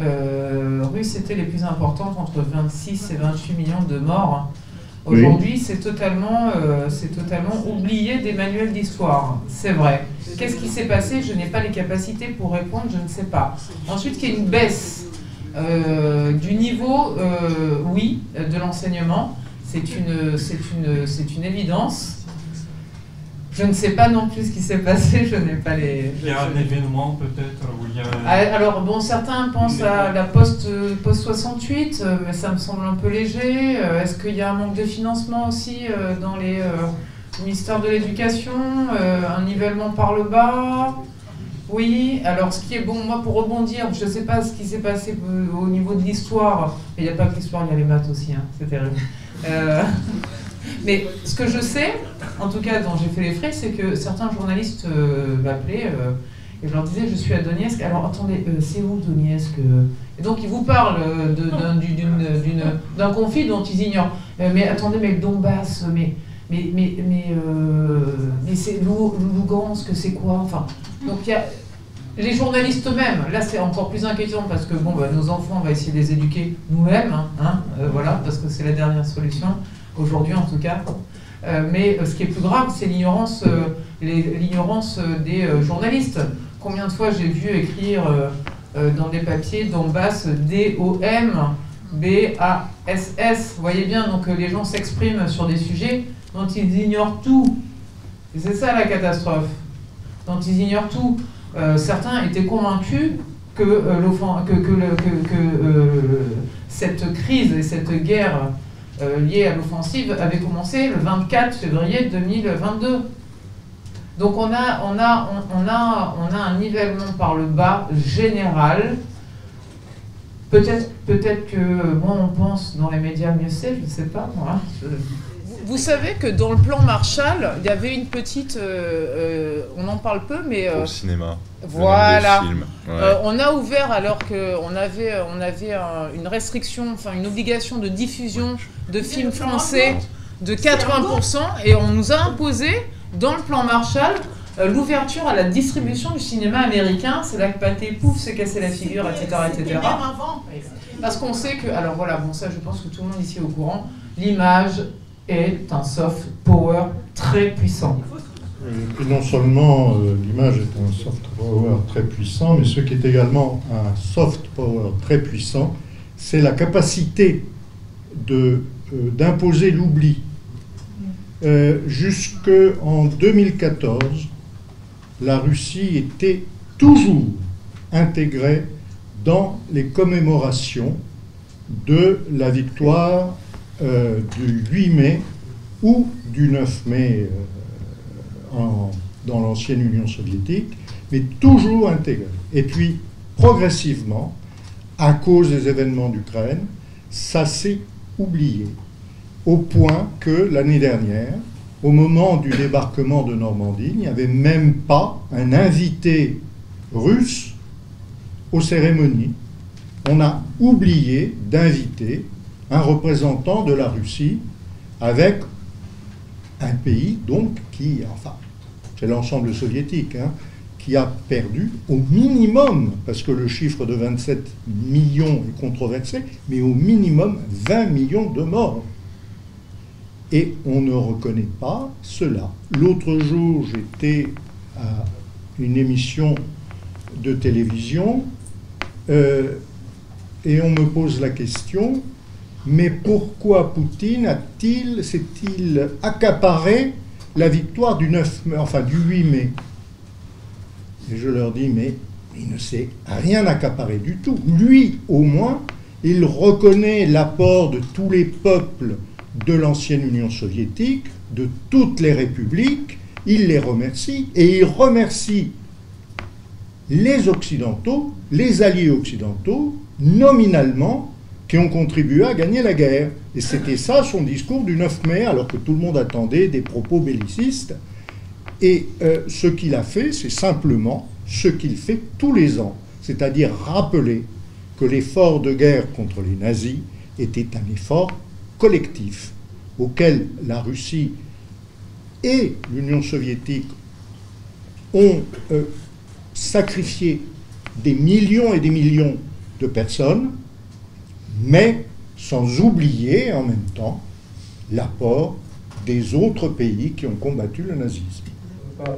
euh, russes étaient les plus importantes, entre 26 et 28 millions de morts. Aujourd'hui, c'est totalement, totalement oublié des manuels d'histoire. C'est vrai. Qu'est-ce qui s'est passé? Je n'ai pas les capacités pour répondre, je ne sais pas. Ensuite, qu'il y ait une baisse du niveau, oui, de l'enseignement. C'est une, c'est une, c'est une évidence. Je ne sais pas non plus ce qui s'est passé, je n'ai pas les... Il y a un événement peut-être où il y a... Ah, alors bon, certains pensent à la post, post 68, euh, mais ça me semble un peu léger. Euh, est-ce qu'il y a un manque de financement aussi euh, dans les ministères de l'Éducation Un nivellement par le bas? Oui, alors ce qui est bon, moi pour rebondir, je ne sais pas ce qui s'est passé au niveau de l'histoire, il n'y a pas que l'histoire, il y a les maths aussi, hein, c'est terrible. Euh, mais ce que je sais, en tout cas dont j'ai fait les frais, c'est que certains journalistes euh, m'appelaient et je leur disais je suis à Donetsk. Alors attendez, c'est où Donetsk Et donc ils vous parlent d'un conflit dont ils ignorent. mais attendez, mais le Donbass, mais mais mais mais, mais c'est Lugansk, c'est quoi? Enfin, donc il y a les journalistes eux-mêmes, là c'est encore plus inquiétant parce que bon, bah, nos enfants, on va essayer de les éduquer nous-mêmes, hein, hein euh, voilà, parce que c'est la dernière solution, aujourd'hui en tout cas. Euh, mais euh, ce qui est plus grave, c'est l'ignorance l'ignorance des journalistes. Combien de fois j'ai vu écrire dans des papiers Donbass D-O-M, B-A-S-S, vous voyez bien, donc les gens s'expriment sur des sujets dont ils ignorent tout. C'est ça la catastrophe, dont ils ignorent tout. Euh, certains étaient convaincus que, euh, euh, cette crise et cette guerre liée à l'offensive avait commencé le 24 février 2022. Donc on a, on a, on, a, on a un nivellement par le bas général. Peut-être peut que, bon, on pense dans les médias, mieux c'est, je ne sais pas, moi. Vous savez que dans le plan Marshall, il y avait une petite. Euh, euh, on en parle peu, mais. Euh, Au cinéma. Voilà. on a ouvert alors qu'on avait, on avait une restriction, enfin une obligation de diffusion de films français de 80%, et on nous a imposé, dans le plan Marshall, l'ouverture à la distribution du cinéma américain. C'est là que Pathé, pouf, s'est cassé la figure, etc. etc. Parce qu'on sait que. Alors voilà, bon, ça, je pense que tout le monde ici est au courant. L'image est un soft power très puissant. Et non seulement euh, l'image est un soft power très puissant, mais ce qui est également un soft power très puissant, c'est la capacité euh, d'imposer l'oubli. Euh, Jusqu'en 2014, la Russie était toujours intégrée dans les commémorations de la victoire euh, du 8 mai ou du 9 mai euh, dans l'ancienne Union soviétique, mais toujours intégré. Et puis, progressivement, à cause des événements d'Ukraine, ça s'est oublié, au point que l'année dernière, au moment du débarquement de Normandie, il n'y avait même pas un invité russe aux cérémonies. On a oublié d'inviter un représentant de la Russie avec un pays donc qui, enfin, c'est l'ensemble soviétique, hein, qui a perdu au minimum, parce que le chiffre de 27 millions est controversé, mais au minimum 20 millions de morts. Et on ne reconnaît pas cela. L'autre jour, j'étais à une émission de télévision euh, et on me pose la question, mais pourquoi Poutine a-t-il, s'est-il accaparé la victoire du 9 mai, enfin du 8 mai? Et je leur dis, mais il ne s'est rien accaparé du tout. Lui, au moins, il reconnaît l'apport de tous les peuples de l'ancienne Union soviétique, de toutes les républiques, il les remercie, et il remercie les Occidentaux, les alliés occidentaux, nominalement, qui ont contribué à gagner la guerre. Et c'était ça son discours du 9 mai, alors que tout le monde attendait des propos bellicistes. Et euh, ce qu'il a fait, c'est simplement ce qu'il fait tous les ans, c'est-à-dire rappeler que l'effort de guerre contre les nazis était un effort collectif auquel la Russie et l'Union soviétique ont euh, sacrifié des millions et des millions de personnes mais sans oublier en même temps l'apport des autres pays qui ont combattu le nazisme.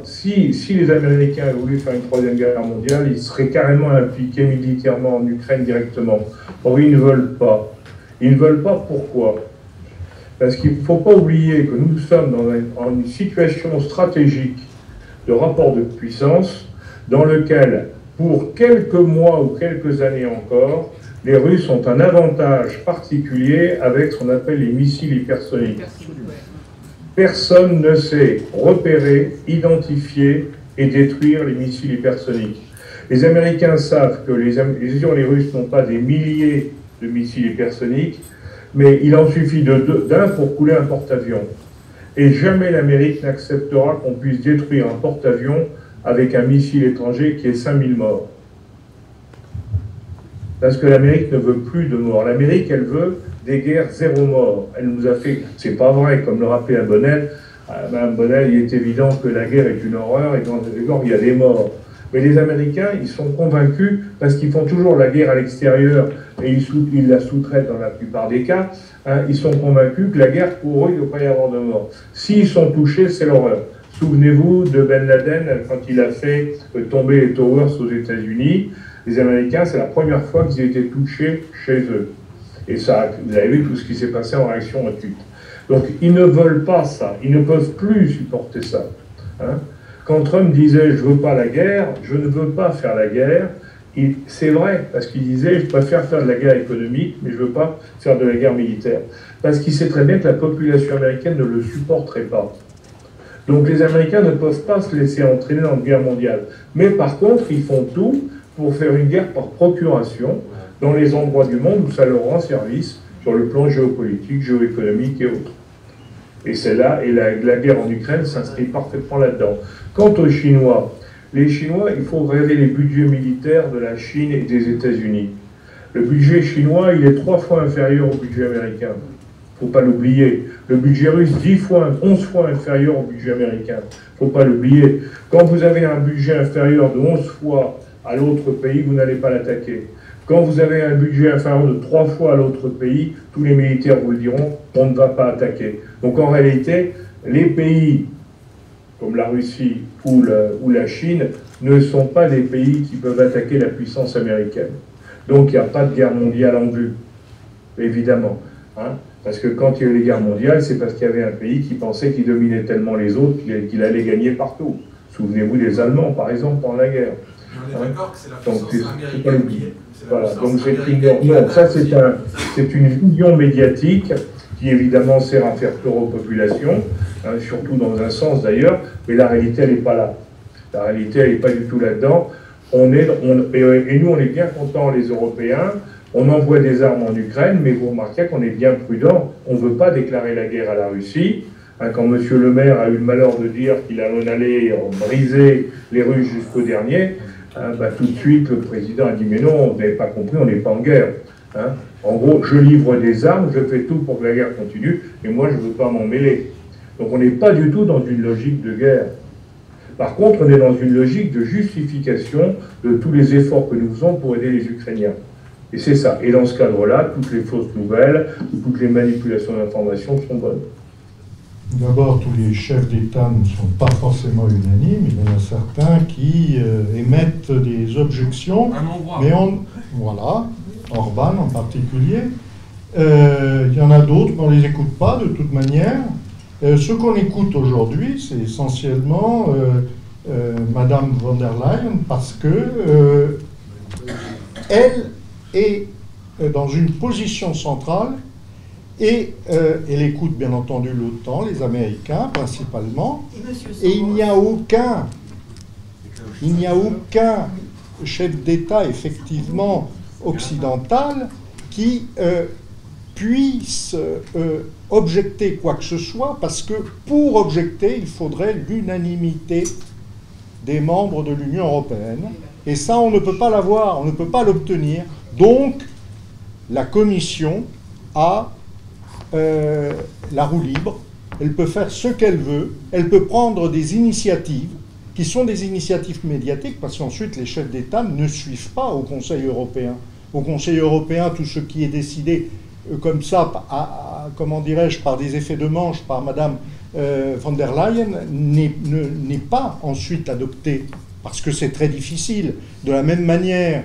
Si, si, les Américains avaient voulu faire une troisième guerre mondiale, ils seraient carrément impliqués militairement en Ukraine directement. Or, ils ne veulent pas. Ils ne veulent pas pourquoi? Parce qu'il ne faut pas oublier que nous sommes dans une situation stratégique de rapport de puissance dans lequel, pour quelques mois ou quelques années encore, les Russes ont un avantage particulier avec ce qu'on appelle les missiles hypersoniques. Personne ne sait repérer, identifier et détruire les missiles hypersoniques. Les Américains savent que les, Russes n'ont pas des milliers de missiles hypersoniques, mais il en suffit d'un pour couler un porte-avions. Et jamais l'Amérique n'acceptera qu'on puisse détruire un porte-avions avec un missile étranger qui est 5000 morts. Parce que l'Amérique ne veut plus de morts. L'Amérique, elle veut des guerres zéro mort. Elle nous a fait, c'est pas vrai, comme le rappelait Bonnel, Mme Bonnel, il est évident que la guerre est une horreur et dans les il y a des morts. Mais les Américains, ils sont convaincus, parce qu'ils font toujours la guerre à l'extérieur et ils, la sous-traitent dans la plupart des cas, hein, ils sont convaincus que la guerre, pour eux, il ne doit pas y avoir de morts. S'ils sont touchés, c'est l'horreur. Souvenez-vous de Ben Laden quand il a fait tomber les Towers aux États-Unis. Les Américains, c'est la première fois qu'ils été touchés chez eux. Et ça, vous avez vu tout ce qui s'est passé en réaction suite. Donc ils ne veulent pas ça, ils ne peuvent plus supporter ça. Hein. Quand Trump disait je veux pas la guerre, je ne veux pas faire la guerre, c'est vrai, parce qu'il disait je préfère faire de la guerre économique, mais je veux pas faire de la guerre militaire. Parce qu'il sait très bien que la population américaine ne le supporterait pas. Donc les Américains ne peuvent pas se laisser entraîner dans une guerre mondiale. Mais par contre, ils font tout pour faire une guerre par procuration dans les endroits du monde où ça leur rend service sur le plan géopolitique, géoéconomique et autres. Et c'est là, et la, guerre en Ukraine s'inscrit parfaitement là-dedans. Quant aux Chinois, les Chinois, il faut regarder les budgets militaires de la Chine et des États-Unis. Le budget chinois, il est trois fois inférieur au budget américain. Il ne faut pas l'oublier. Le budget russe, dix fois, onze fois inférieur au budget américain. Il ne faut pas l'oublier. Quand vous avez un budget inférieur de onze fois à l'autre pays, vous n'allez pas l'attaquer. Quand vous avez un budget inférieur de trois fois à l'autre pays, tous les militaires vous le diront, on ne va pas attaquer. Donc en réalité, les pays comme la Russie ou la, Chine ne sont pas des pays qui peuvent attaquer la puissance américaine. Donc il n'y a pas de guerre mondiale en vue, évidemment. Hein. parce que quand il y a eu les guerres mondiales, c'est parce qu'il y avait un pays qui pensait qu'il dominait tellement les autres qu'il allait gagner partout. Souvenez-vous des Allemands, par exemple, pendant la guerre. On est d'accord que c'est la puissance américaine qui est voilà, donc c'est ça c'est une vision médiatique qui évidemment sert à faire peur aux populations, hein, surtout dans un sens d'ailleurs, mais la réalité elle n'est pas là. La réalité elle n'est pas du tout là-dedans. On est, et, nous on est bien contents les Européens, on envoie des armes en Ukraine, mais vous remarquez qu'on est bien prudent, on ne veut pas déclarer la guerre à la Russie. Hein, quand M. Le Maire a eu le malheur de dire qu'il allait briser les Russes jusqu'au dernier, Hein, bah, tout de suite, le président a dit Mais non, vous n'avez pas compris, on n'est pas en guerre. Hein. En gros, je livre des armes, je fais tout pour que la guerre continue, et moi, je ne veux pas m'en mêler. Donc, on n'est pas du tout dans une logique de guerre. Par contre, on est dans une logique de justification de tous les efforts que nous faisons pour aider les Ukrainiens. Et c'est ça. Et dans ce cadre-là, toutes les fausses nouvelles, toutes les manipulations d'informations sont bonnes. D'abord, tous les chefs d'État ne sont pas forcément unanimes. Il y en a certains qui euh, émettent des objections. mais on, voilà, Orban en particulier. Euh, il y en a d'autres, on ne les écoute pas de toute manière. Euh, ce qu'on écoute aujourd'hui, c'est essentiellement Madame von der Leyen parce que elle est dans une position centrale et euh, elle écoute bien entendu l'OTAN, les Américains principalement. Et il n'y a aucun, il n'y a aucun chef d'État effectivement occidental qui euh, puisse euh, objecter quoi que ce soit, parce que pour objecter, il faudrait l'unanimité des membres de l'Union européenne. Et ça, on ne peut pas l'avoir, on ne peut pas l'obtenir. Donc, la Commission a euh, la roue libre, elle peut faire ce qu'elle veut, elle peut prendre des initiatives qui sont des initiatives médiatiques, parce qu'ensuite les chefs d'État ne suivent pas au Conseil européen. Au Conseil européen, tout ce qui est décidé euh, comme ça, comment dirais-je, par des effets de manche, par Madame euh, von der Leyen, n'est pas ensuite adopté, parce que c'est très difficile. De la même manière,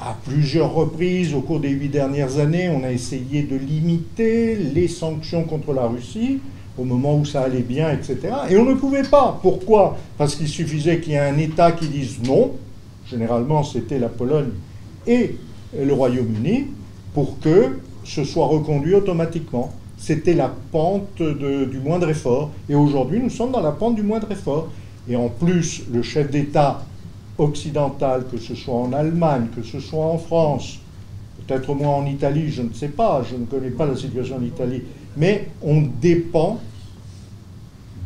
à plusieurs reprises au cours des huit dernières années, on a essayé de limiter les sanctions contre la Russie au moment où ça allait bien, etc. Et on ne pouvait pas. Pourquoi? Parce qu'il suffisait qu'il y ait un État qui dise non, généralement c'était la Pologne et le Royaume-Uni, pour que ce soit reconduit automatiquement. C'était la pente du moindre effort. Et aujourd'hui, nous sommes dans la pente du moindre effort. et en plus le chef d'État occidental, que ce soit en Allemagne, que ce soit en France, peut-être moins en Italie, je ne sais pas, je ne connais pas la situation en Italie, mais on dépend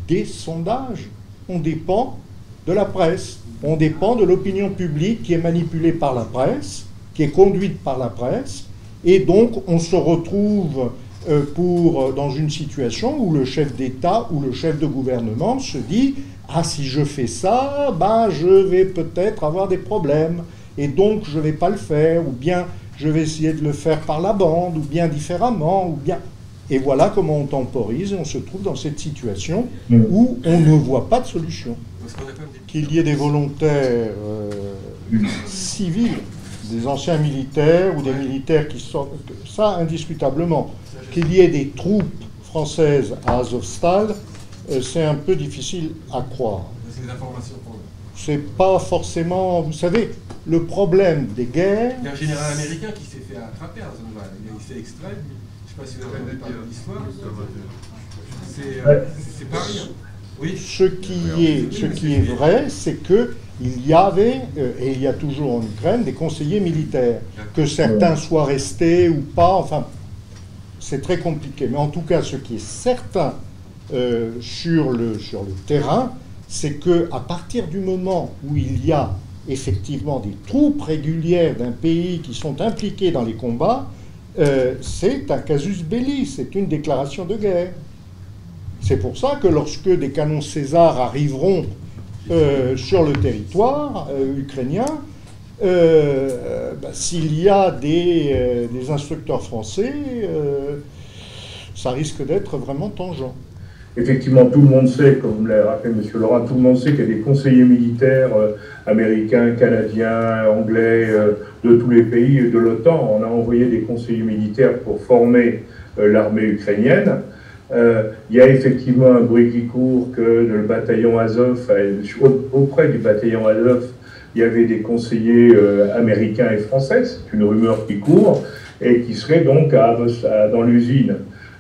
des sondages, on dépend de la presse, on dépend de l'opinion publique qui est manipulée par la presse, qui est conduite par la presse, et donc on se retrouve euh, euh, dans une situation où le chef d'État ou le chef de gouvernement se dit ah si je fais ça, ben je vais peut-être avoir des problèmes. Et donc je ne vais pas le faire. Ou bien je vais essayer de le faire par la bande ou bien différemment ou bien et voilà comment on temporise et on se trouve dans cette situation où on ne voit pas de solution. Qu'il y ait des volontaires euh, civils, des anciens militaires ou des militaires qui sortent, ça indiscutablement. Qu'il y ait des troupes françaises à Azovstal, c'est un peu difficile à croire. C'est pas forcément. Vous savez, le problème des guerres. Il y a un général américain qui s'est fait attraper à Zonval. Il s'est extrait. Je ne sais pas si vous avez entendu l'histoire. C'est pas rien. Oui. Ce qui est, ce qui est vrai, c'est que il y avait, euh, et il y a toujours en Ukraine, des conseillers militaires. Que certains soient restés ou pas, enfin, c'est très compliqué. Mais en tout cas, ce qui est certain, euh, sur, le, terrain, c'est que à partir du moment où il y a effectivement des troupes régulières d'un pays qui sont impliquées dans les combats, euh, c'est un casus belli, c'est une déclaration de guerre. C'est pour ça que lorsque des canons César arriveront euh, sur le territoire ukrainien, bah, s'il y a des instructeurs français, ça risque d'être vraiment tangent. Effectivement, tout le monde sait, comme l'a rappelé M. Laurent, tout le monde sait qu'il y a des conseillers militaires euh, américains, canadiens, anglais, euh, de tous les pays de l'OTAN. On a envoyé des conseillers militaires pour former euh, l'armée ukrainienne. il y a effectivement un bruit qui court que auprès du bataillon Azov, il y avait des conseillers américains et français, c'est une rumeur qui court, et qui seraient donc dans l'usine.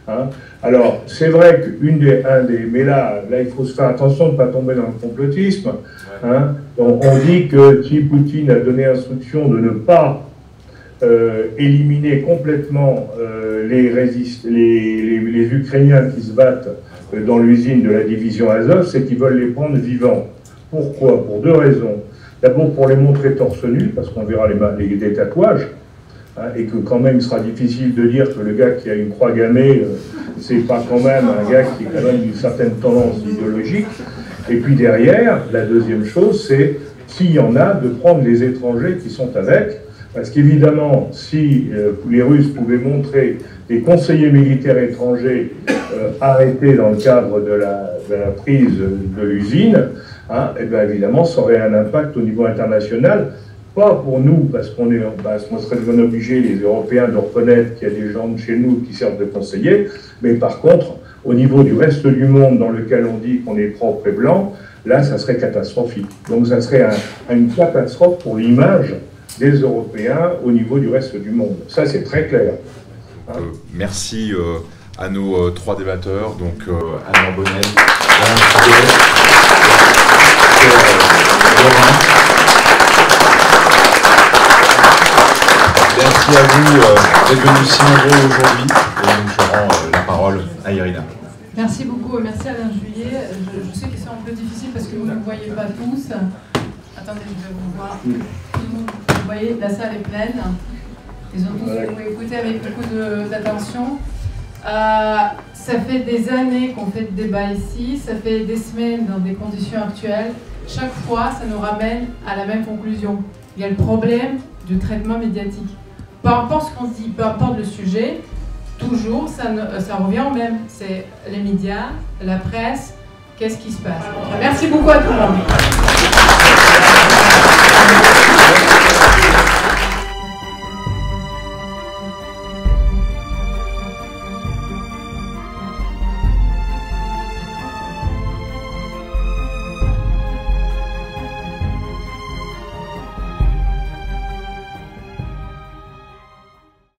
Hein. Alors, c'est vrai qu'une des, un des, mais là, là, il faut se faire attention de ne pas tomber dans le complotisme. Hein. On, dit que si Poutine a donné instruction de ne pas euh, éliminer complètement euh, les, les, les, Ukrainiens qui se battent euh, dans l'usine de la division Azov, c'est qu'ils veulent les prendre vivants. Pourquoi? Pour deux raisons. D'abord pour les montrer torse nu, parce qu'on verra les, les, tatouages. Hein, et que quand même il sera difficile de dire que le gars qui a une croix gammée, euh, c'est pas quand même un gars qui est quand même d'une certaine tendance idéologique. Et puis derrière, la deuxième chose, c'est s'il y en a, de prendre les étrangers qui sont avec, parce qu'évidemment, si euh, les Russes pouvaient montrer des conseillers militaires étrangers euh, arrêtés dans le cadre de la, prise de l'usine, hein, eh bien évidemment, ça aurait un impact au niveau international pas pour nous, parce qu'on est, serait obligé, les Européens, de reconnaître qu'il y a des gens de chez nous qui servent de conseillers, mais par contre, au niveau du reste du monde dans lequel on dit qu'on est propre et blanc, là, ça serait catastrophique. Donc ça serait une catastrophe pour l'image des Européens au niveau du reste du monde. Ça, c'est très clair. Hein? Euh, merci euh, à nos euh, trois débatteurs, donc Anne Bonnet, Merci à vous euh, d'être venus si nombreux aujourd'hui. Et nous ferons euh, la parole à Irina. Merci beaucoup et merci Alain Juillet. Je, sais que c'est un peu difficile parce que vous ne me voyez pas tous. Attendez, je vais vous voir. Vous voyez, la salle est pleine. Ils ont tous écouté avec beaucoup d'attention. Euh, ça fait des années qu'on fait de débat ici, ça fait des semaines dans des conditions actuelles. Chaque fois, ça nous ramène à la même conclusion. Il y a le problème du traitement médiatique peu importe ce qu'on dit, peu importe le sujet, toujours ça, ça revient au même. C'est les médias, la presse, qu'est-ce qui se passe? Merci beaucoup à tout le monde.